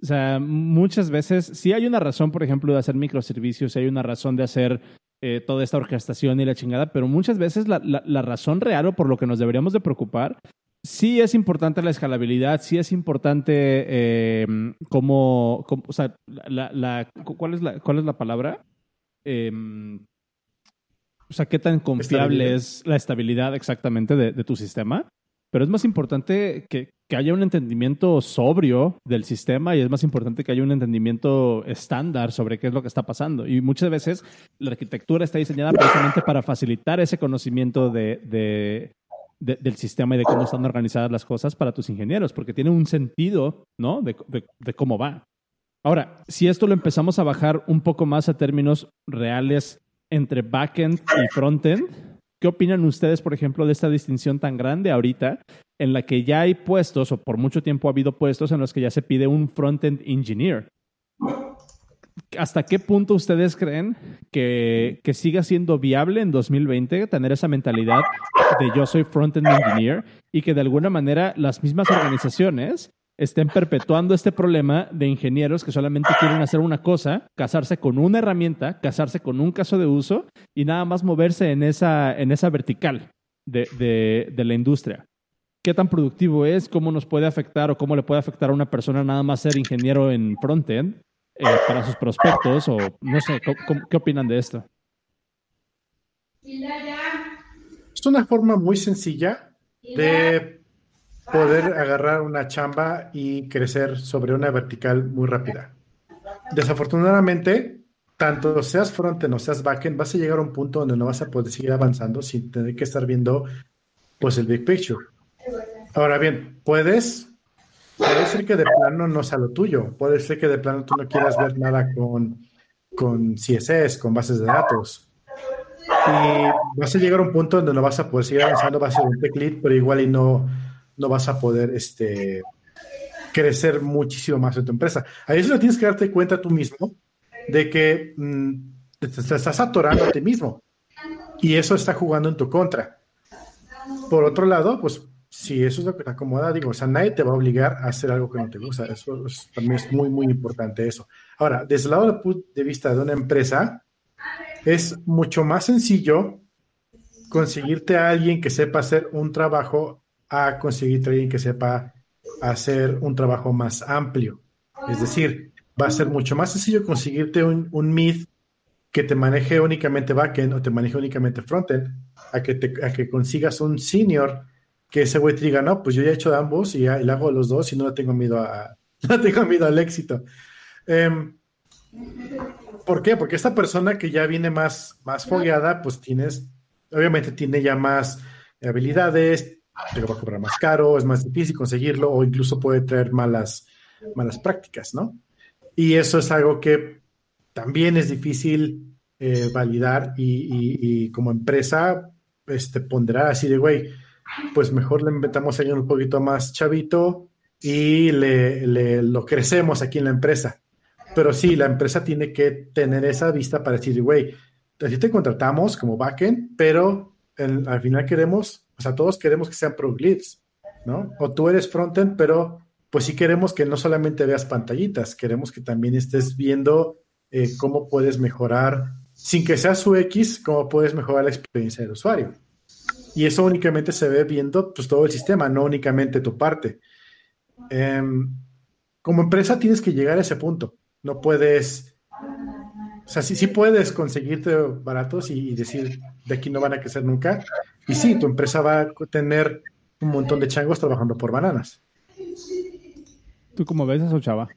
O sea, muchas veces, sí hay una razón, por ejemplo, de hacer microservicios, sí hay una razón de hacer eh, toda esta orquestación y la chingada, pero muchas veces la, la, razón real o por lo que nos deberíamos de preocupar, sí es importante la escalabilidad, sí es importante eh, cómo, o sea, la, la, ¿cuál, es la, ¿cuál es la palabra? Em, o sea, qué tan confiable es la estabilidad exactamente de, de tu sistema. Pero es más importante que, que, haya un entendimiento sobrio del sistema y es más importante que haya un entendimiento estándar sobre qué es lo que está pasando. Y muchas veces la arquitectura está diseñada precisamente para facilitar ese conocimiento de, de, del sistema y de cómo están organizadas las cosas para tus ingenieros, porque tiene un sentido, ¿no? De cómo va. Ahora, si esto lo empezamos a bajar un poco más a términos reales entre backend y frontend, ¿Qué opinan ustedes, por ejemplo, de esta distinción tan grande ahorita en la que ya hay puestos, o por mucho tiempo ha habido puestos en los que ya se pide un front-end engineer? ¿Hasta qué punto ustedes creen que, que siga siendo viable en 2020 tener esa mentalidad de yo soy front-end engineer y que de alguna manera las mismas organizaciones estén perpetuando este problema de ingenieros que solamente quieren hacer una cosa, casarse con una herramienta, casarse con un caso de uso y nada más moverse en esa, en esa vertical de, la industria. ¿Qué tan productivo es? ¿Cómo nos puede afectar o cómo le puede afectar a una persona nada más ser ingeniero en frontend eh, para sus prospectos? O no sé, ¿qué opinan de esto? Es una forma muy sencilla de poder agarrar una chamba y crecer sobre una vertical muy rápida. Desafortunadamente, tanto seas frontend o seas backend, vas a llegar a un punto donde no vas a poder seguir avanzando sin tener que estar viendo pues el big picture. Ahora bien, puedes, puede ser que de plano no sea lo tuyo, puede ser que de plano tú no quieras ver nada con, con CSS, con bases de datos. Y vas a llegar a un punto donde no vas a poder seguir avanzando, vas a ser un tech lead, pero igual y no, no vas a poder este, crecer muchísimo más en tu empresa. Ahí eso tienes que darte cuenta tú mismo de que mm, te, estás atorando a ti mismo y eso está jugando en tu contra. Por otro lado, pues si eso es lo que te acomoda, digo, o sea, nadie te va a obligar a hacer algo que no te gusta. Eso también es muy, muy importante eso. Ahora, desde el lado de vista de una empresa, es mucho más sencillo conseguirte a alguien que sepa hacer un trabajo a conseguir alguien que sepa hacer un trabajo más amplio. Es decir, va a ser mucho más sencillo conseguirte un, un mid que te maneje únicamente backend o te maneje únicamente frontend, a que, a que consigas un senior que ese güey te diga, no, pues yo ya he hecho de ambos y, ya, le hago los dos y no tengo miedo a, no tengo miedo al éxito. Em, ¿Por qué? Porque esta persona que ya viene más, más fogueada, pues tienes, obviamente tiene ya más habilidades, te va a cobrar más caro, es más difícil conseguirlo o incluso puede traer malas, malas prácticas, ¿no? Y eso es algo que también es difícil eh, validar y, como empresa este, ponderar así de, güey, pues mejor le inventamos a alguien un poquito más chavito y le, lo crecemos aquí en la empresa. Pero sí, la empresa tiene que tener esa vista para decir, güey, así te contratamos como backend, pero al final queremos o sea, todos queremos que sean pro leads, ¿no? O tú eres frontend, pero pues sí queremos que no solamente veas pantallitas, queremos que también estés viendo eh, cómo puedes mejorar, sin que sea su X, cómo puedes mejorar la experiencia del usuario. Y eso únicamente se ve viendo pues, todo el sistema, no únicamente tu parte. Em, como empresa tienes que llegar a ese punto. No puedes, o sea, sí, sí puedes conseguirte baratos y, y decir, de aquí no van a crecer nunca, y sí, tu empresa va a tener un montón de changos trabajando por bananas. ¿Tú cómo ves eso, chava?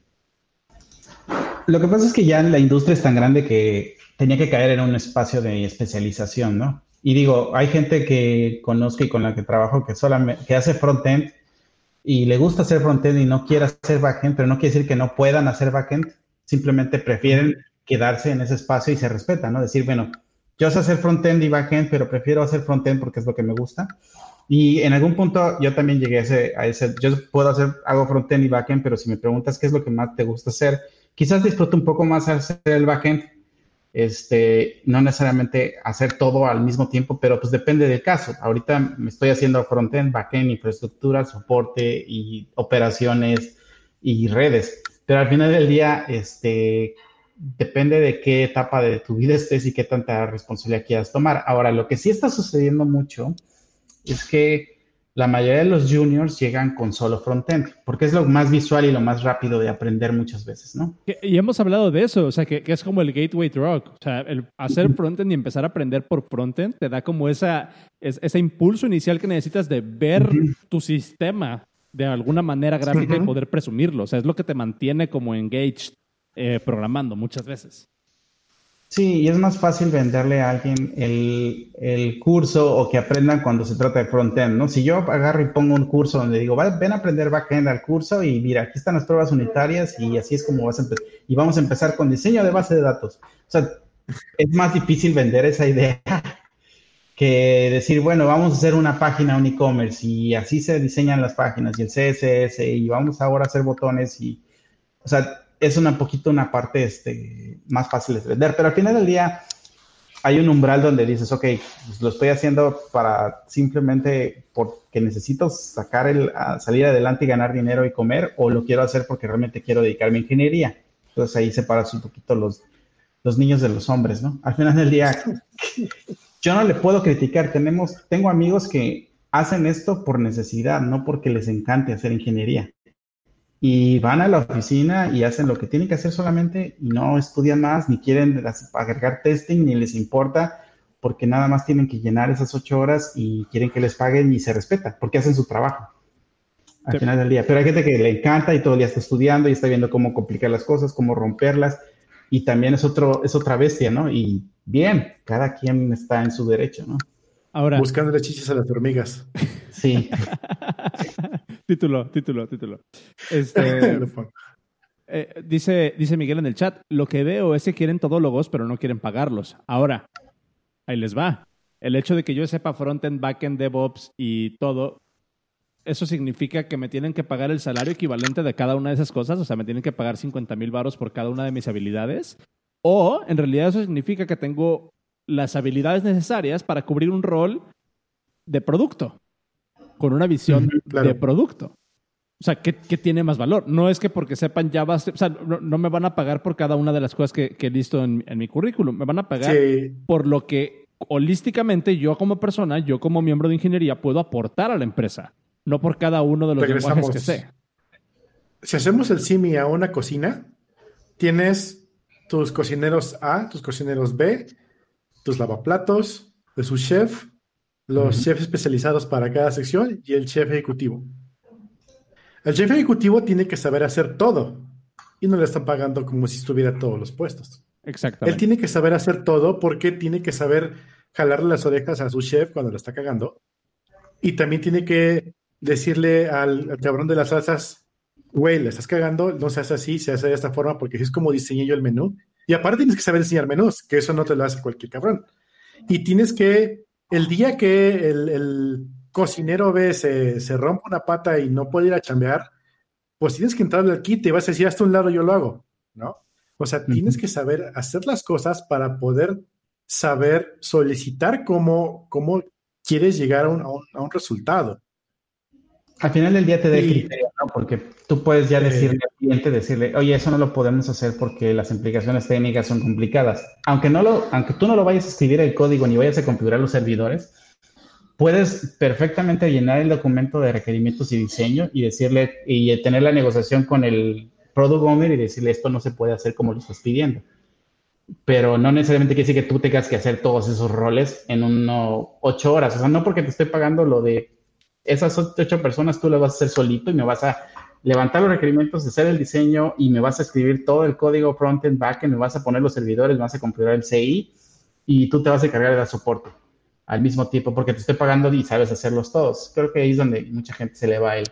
Lo que pasa es que ya la industria es tan grande que tenía que caer en un espacio de especialización, ¿no? Y digo, hay gente que conozco y con la que trabajo que solamente que hace frontend y le gusta hacer frontend y no quiere hacer backend, pero no quiere decir que no puedan hacer backend, simplemente prefieren quedarse en ese espacio y se respeta, ¿no? Decir, bueno, yo sé hacer frontend y backend, pero prefiero hacer frontend porque es lo que me gusta. Y en algún punto yo también llegué a ese, a ese, yo puedo hacer, hago frontend y backend, pero si me preguntas qué es lo que más te gusta hacer, quizás disfruto un poco más hacer el backend, este, no necesariamente hacer todo al mismo tiempo, pero pues depende del caso. Ahorita me estoy haciendo frontend, backend, infraestructura, soporte y operaciones y redes. Pero al final del día, este, depende de qué etapa de tu vida estés y qué tanta responsabilidad quieras tomar. Ahora, lo que sí está sucediendo mucho es que la mayoría de los juniors llegan con solo frontend, porque es lo más visual y lo más rápido de aprender muchas veces, ¿no? Y hemos hablado de eso, o sea, que, es como el gateway drug. O sea, el hacer frontend y empezar a aprender por frontend te da como esa, ese impulso inicial que necesitas de ver tu sistema de alguna manera gráfica y poder presumirlo. O sea, es lo que te mantiene como engaged eh, programando muchas veces. Sí, y es más fácil venderle a alguien el, curso o que aprendan cuando se trata de frontend, ¿no? Si yo agarro y pongo un curso donde digo, ven a aprender backend al curso y mira, aquí están las pruebas unitarias y así es como vas a empezar. Y vamos a empezar con diseño de base de datos. O sea, es más difícil vender esa idea que decir, bueno, vamos a hacer una página, un e-commerce y así se diseñan las páginas y el CSS y vamos ahora a hacer botones y, o sea, es una poquito una parte este, más fácil de vender, pero al final del día hay un umbral donde dices, ok, pues lo estoy haciendo para simplemente porque necesito sacar el, salir adelante y ganar dinero y comer, o lo quiero hacer porque realmente quiero dedicarme a ingeniería. Entonces ahí separas un poquito los, los niños de los hombres, ¿no? Al final del día, yo no le puedo criticar. Tenemos, tengo amigos que hacen esto por necesidad, no porque les encante hacer ingeniería y van a la oficina y hacen lo que tienen que hacer solamente y no estudian más, ni quieren agregar testing, ni les importa, porque nada más tienen que llenar esas ocho horas y quieren que les paguen y se respeta, porque hacen su trabajo al final del día. Pero hay gente que le encanta y todo el día está estudiando y está viendo cómo complicar las cosas, cómo romperlas, y también es, otro, es otra bestia, ¿no? Y bien, cada quien está en su derecho, ¿no? Ahora. Buscando las chichas a las hormigas. Sí. título, título, título. Este, eh, dice, dice Miguel en el chat, lo que veo es que quieren todólogos, pero no quieren pagarlos. Ahora, ahí les va. El hecho de que yo sepa frontend, backend, DevOps y todo, eso significa que me tienen que pagar el salario equivalente de cada una de esas cosas, o sea, me tienen que pagar 50 mil baros por cada una de mis habilidades. O en realidad eso significa que tengo las habilidades necesarias para cubrir un rol de producto con una visión de producto. O sea, ¿qué, tiene más valor? No es que porque sepan Java, o sea, no, me van a pagar por cada una de las cosas que, que he visto en, mi currículum, me van a pagar por lo que holísticamente yo como persona, yo como miembro de ingeniería puedo aportar a la empresa, no por cada uno de los lenguajes que sé. Si hacemos el simi a una cocina, tienes tus cocineros A, tus cocineros B, tus lavaplatos, de su chef, los chefs especializados para cada sección y el chef ejecutivo. El chef ejecutivo tiene que saber hacer todo y no le están pagando como si estuviera todos los puestos. Exactamente. Él tiene que saber hacer todo porque tiene que saber jalarle las orejas a su chef cuando lo está cagando y también tiene que decirle al, cabrón de las salsas, güey, le estás cagando, no se hace así, se hace de esta forma porque así es como diseñé yo el menú. Y aparte tienes que saber diseñar menús, que eso no te lo hace cualquier cabrón. Y tienes que el día que el, cocinero ve se, se, rompe una pata y no puede ir a chambear, pues tienes que entrarle al kit y vas a decir, hasta un lado yo lo hago, ¿no? O sea, tienes que saber hacer las cosas para poder saber solicitar cómo, cómo quieres llegar a un, a un resultado al final del día te dé criterio, ¿no? Porque tú puedes ya decirle al cliente, decirle, oye, eso no lo podemos hacer porque las implicaciones técnicas son complicadas. Aunque, no lo, aunque tú no lo vayas a escribir el código ni vayas a configurar los servidores, puedes perfectamente llenar el documento de requerimientos y diseño y decirle, y tener la negociación con el product owner y decirle, esto no se puede hacer como lo estás pidiendo. Pero no necesariamente quiere decir que tú tengas que hacer todos esos roles en uno, ocho horas. O sea, no porque te estoy pagando lo de esas ocho personas tú las vas a hacer solito y me vas a levantar los requerimientos, hacer el diseño y me vas a escribir todo el código frontend, backend, me vas a poner los servidores, me vas a configurar el CI y tú te vas a encargar de dar soporte al mismo tiempo porque te estoy pagando y sabes hacerlos todos. Creo que ahí es donde mucha gente se le va el,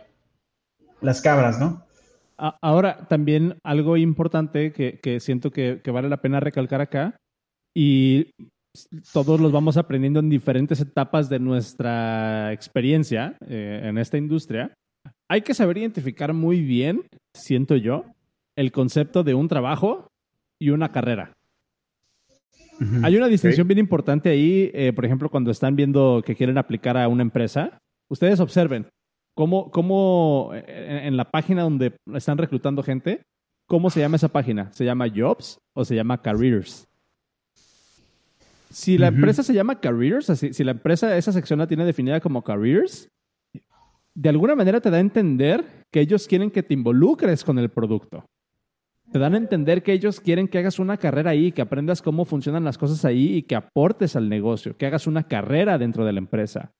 las cabras, ¿no? Ahora, también algo importante que, siento que, vale la pena recalcar acá, y todos los vamos aprendiendo en diferentes etapas de nuestra experiencia eh, en esta industria. Hay que saber identificar muy bien, siento yo, el concepto de un trabajo y una carrera. Hay una distinción bien importante ahí, eh, por ejemplo, cuando están viendo que quieren aplicar a una empresa, ustedes observen cómo, cómo eh, en la página donde están reclutando gente, ¿cómo se llama esa página? ¿Se llama Jobs o se llama Careers? Si la empresa se llama Careers, si, si la empresa, esa sección la tiene definida como Careers, de alguna manera te da a entender que ellos quieren que te involucres con el producto te dan a entender que ellos quieren que hagas una carrera ahí, que aprendas cómo funcionan las cosas ahí y que aportes al negocio, que hagas una carrera dentro de la empresa.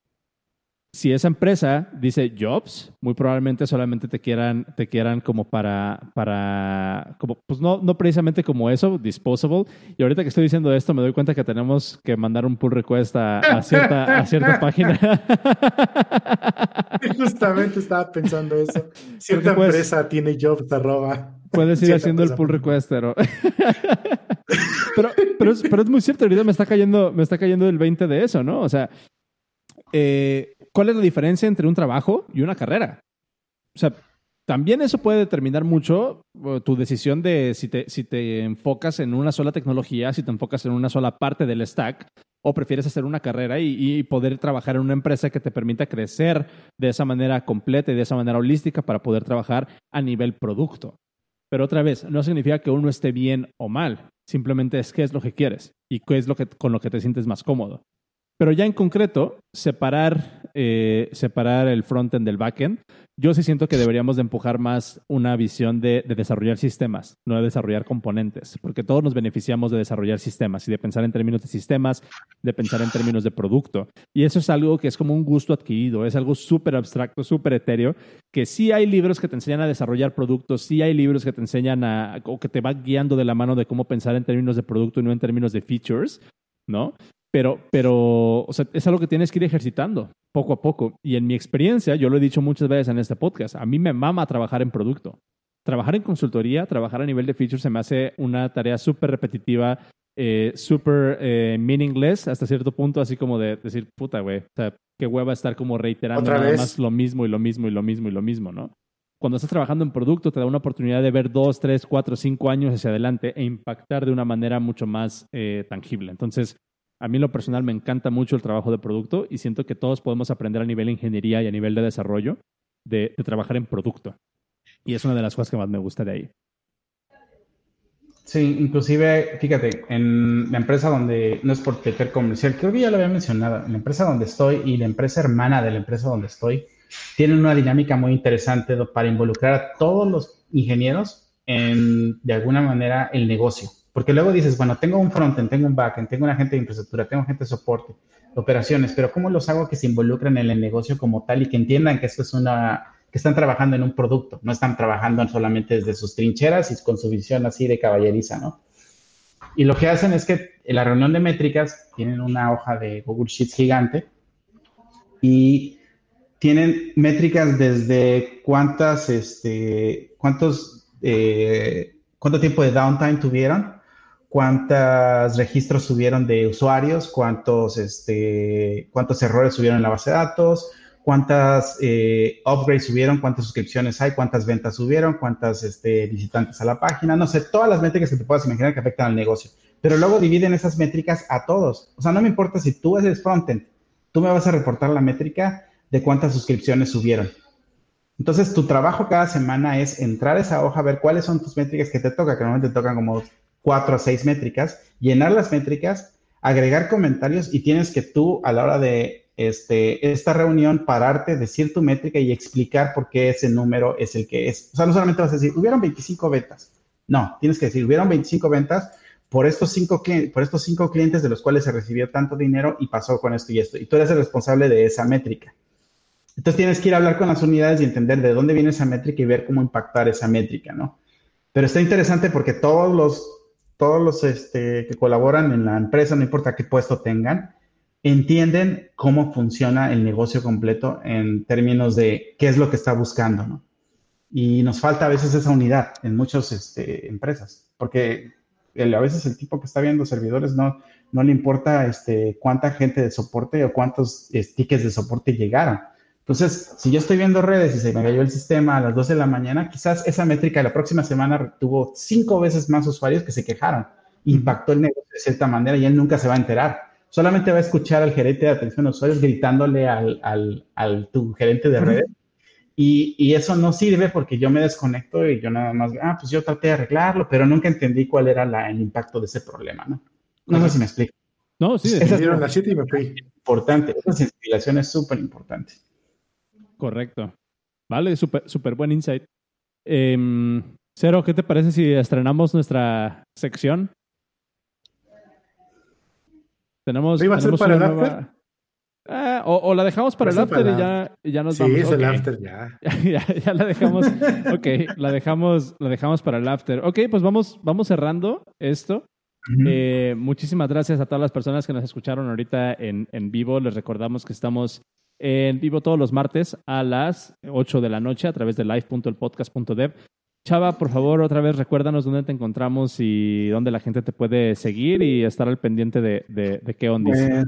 Si esa empresa dice jobs, muy probablemente solamente te quieran, te quieran como para, para, como, pues no, no precisamente como eso, disposable. Y ahorita que estoy diciendo esto, me doy cuenta que tenemos que mandar un pull request a, cierta, a cierta página. Justamente estaba pensando eso. Cierta pues, empresa tiene jobs arroba. Puedes ir haciendo el pull request, pero... pero, es, muy cierto, ahorita me está cayendo, me está cayendo el 20 de eso, ¿no? O sea, eh, ¿cuál es la diferencia entre un trabajo y una carrera? O sea, también eso puede determinar mucho uh, tu decisión de si te, si te enfocas en una sola tecnología, si te enfocas en una sola parte del stack, o prefieres hacer una carrera y, poder trabajar en una empresa que te permita crecer de esa manera completa y de esa manera holística para poder trabajar a nivel producto. Pero otra vez, no significa que uno esté bien o mal. Simplemente es qué es lo que quieres y qué es lo que, con lo que te sientes más cómodo. Pero ya en concreto, separar, eh, separar el frontend del backend, yo sí siento que deberíamos de empujar más una visión de, desarrollar sistemas, no de desarrollar componentes, porque todos nos beneficiamos de desarrollar sistemas y de pensar en términos de sistemas, de pensar en términos de producto. Y eso es algo que es como un gusto adquirido, es algo súper abstracto, súper etéreo, que sí hay libros que te enseñan a desarrollar productos, sí hay libros que te enseñan a, o que te van guiando de la mano de cómo pensar en términos de producto y no en términos de features, ¿no? Pero, pero, o sea, es algo que tienes que ir ejercitando poco a poco. Y en mi experiencia, yo lo he dicho muchas veces en este podcast, a mí me mama trabajar en producto. Trabajar en consultoría, trabajar a nivel de features se me hace una tarea súper repetitiva, eh, súper eh, meaningless hasta cierto punto, así como de decir, puta, güey, o sea, qué hueva estar como reiterando nada más lo mismo y lo mismo y lo mismo y lo mismo, ¿no? Cuando estás trabajando en producto, te da una oportunidad de ver dos, tres, cuatro, cinco años hacia adelante e impactar de una manera mucho más eh, tangible. Entonces, a mí lo personal me encanta mucho el trabajo de producto y siento que todos podemos aprender a nivel de ingeniería y a nivel de desarrollo de, trabajar en producto. Y es una de las cosas que más me gusta de ahí. Sí, inclusive, fíjate, en la empresa donde, no es por tener comercial, creo que ya lo había mencionado, en la empresa donde estoy y la empresa hermana de la empresa donde estoy, tienen una dinámica muy interesante para involucrar a todos los ingenieros en, de alguna manera, el negocio. Porque luego dices, bueno, tengo un frontend, tengo un backend, tengo una gente de infraestructura, tengo gente de soporte, operaciones, pero ¿cómo los hago que se involucren en el negocio como tal y que entiendan que esto es una, que están trabajando en un producto, no están trabajando solamente desde sus trincheras y con su visión así de caballeriza, ¿no? Y lo que hacen es que en la reunión de métricas tienen una hoja de Google Sheets gigante y tienen métricas desde cuántas, este, cuántos, eh, cuánto tiempo de downtime tuvieron, cuántos registros subieron de usuarios, cuántos, este, cuántos errores subieron en la base de datos, cuántas eh, upgrades subieron, cuántas suscripciones hay, cuántas ventas subieron, cuántas este, visitantes a la página, no sé, todas las métricas que te puedas imaginar que afectan al negocio. Pero luego dividen esas métricas a todos. O sea, no me importa si tú eres frontend, tú me vas a reportar la métrica de cuántas suscripciones subieron. Entonces, tu trabajo cada semana es entrar a esa hoja, ver cuáles son tus métricas que te toca, que normalmente te tocan como cuatro a seis métricas, llenar las métricas, agregar comentarios y tienes que tú a la hora de este, esta reunión pararte, decir tu métrica y explicar por qué ese número es el que es. O sea, no solamente vas a decir, hubieron 25 ventas. No, tienes que decir, hubieron 25 ventas por estos cinco, por estos cinco clientes de los cuales se recibió tanto dinero y pasó con esto y esto. Y tú eres el responsable de esa métrica. Entonces tienes que ir a hablar con las unidades y entender de dónde viene esa métrica y ver cómo impactar esa métrica, ¿no? Pero está interesante porque todos los todos los este, que colaboran en la empresa, no importa qué puesto tengan, entienden cómo funciona el negocio completo en términos de qué es lo que está buscando, ¿no? Y nos falta a veces esa unidad en muchas este, empresas, porque a veces el tipo que está viendo servidores no, no le importa este, cuánta gente de soporte o cuántos tickets de soporte llegaron. Entonces, si yo estoy viendo redes y se me cayó el sistema a las 12 de la mañana, quizás esa métrica la próxima semana tuvo cinco veces más usuarios que se quejaron. Impactó el negocio de cierta manera y él nunca se va a enterar. Solamente va a escuchar al gerente de atención a usuarios gritándole al, al, al tu gerente de redes. Y, y, eso no sirve porque yo me desconecto y yo nada más, ah, pues yo traté de arreglarlo, pero nunca entendí cuál era la, el impacto de ese problema, ¿no? No sé si me explico. No, sí, esa es la y me fui. Importante, esa sensibilización es súper importante. Correcto. Vale, súper super buen insight. Eh, Cero, ¿qué te parece si estrenamos nuestra sección? Tenemos. ¿Iba a ser para el after? Ah, o, la dejamos para el after y ya, ya nos vamos. Sí, es el after ya. ya. ya. la dejamos. ok, la dejamos, la dejamos para el after. Ok, pues vamos, vamos cerrando esto. Eh, muchísimas gracias a todas las personas que nos escucharon ahorita en, en vivo. Les recordamos que estamos en vivo todos los martes a las 8 de la noche a través de live.elpodcast.dev. Chava, por favor, otra vez recuérdanos dónde te encontramos y dónde la gente te puede seguir y estar al pendiente de, qué onda. Pues,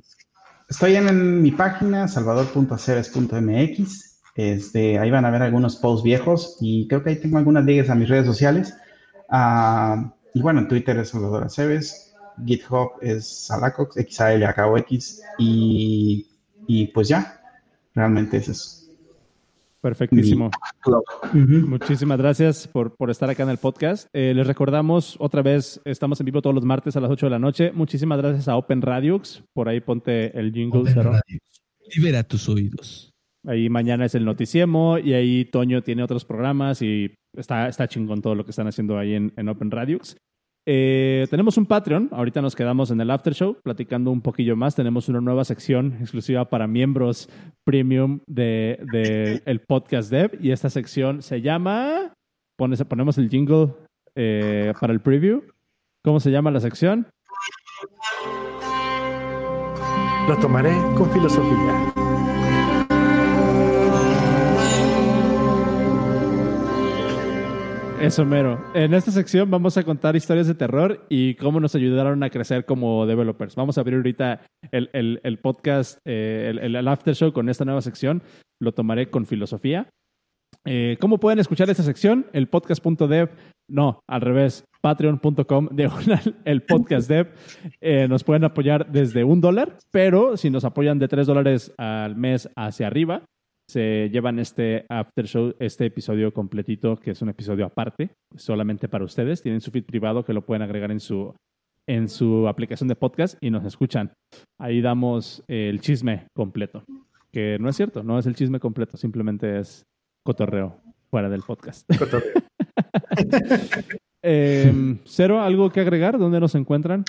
estoy en, mi página, salvador.aceres.mx. Este, ahí van a ver algunos posts viejos y creo que ahí tengo algunas ligas a mis redes sociales. Ah, y bueno, en Twitter es Salvador Aceves, GitHub es Salacox, X y, y pues ya, realmente es eso. Perfectísimo. Muchísimas gracias por, por, estar acá en el podcast. Eh, les recordamos otra vez, estamos en vivo todos los martes a las 8 de la noche. Muchísimas gracias a Open Radios. Por ahí ponte el jingle. Open Libera tus oídos. Ahí mañana es el noticiemo y ahí Toño tiene otros programas y está, está chingón todo lo que están haciendo ahí en, en Open Radios. Eh, tenemos un Patreon, ahorita nos quedamos en el after show platicando un poquillo más. Tenemos una nueva sección exclusiva para miembros premium de, de el podcast dev y esta sección se llama, ponemos el jingle eh, para el preview. ¿Cómo se llama la sección? Lo tomaré con filosofía. Eso mero. En esta sección vamos a contar historias de terror y cómo nos ayudaron a crecer como developers. Vamos a abrir ahorita el, el, podcast, eh, el, after show con esta nueva sección. Lo tomaré con filosofía. Eh, ¿Cómo pueden escuchar esta sección? El podcast.dev, no, al revés, patreon.com, diagonal, el podcast dev. Eh, nos pueden apoyar desde un dólar, pero si nos apoyan de tres dólares al mes hacia arriba, se llevan este after show, este episodio completito, que es un episodio aparte, solamente para ustedes. Tienen su feed privado que lo pueden agregar en su, en su aplicación de podcast y nos escuchan. Ahí damos el chisme completo, que no es cierto, no es el chisme completo, simplemente es cotorreo fuera del podcast. Cotorreo. Em, Cero, ¿algo que agregar? ¿Dónde nos encuentran?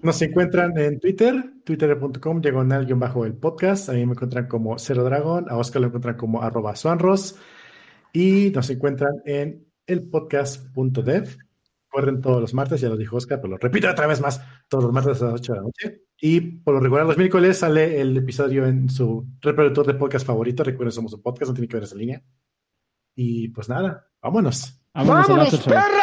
Nos encuentran en Twitter, twitter.com, diagonal-bajo el podcast. A mí me encuentran como Cero Dragón, a Oscar lo encuentran como arroba suanros. Y nos encuentran en elpodcast.dev. Corren todos los martes, ya lo dijo Oscar, pero lo repito otra vez más, todos los martes a las 8 de la noche. Y por lo regular, los miércoles sale el episodio en su reproductor de podcast favorito. Recuerden, somos un podcast, no tiene que ver esa línea. Y pues nada, vámonos. Vámonos, vámonos perra.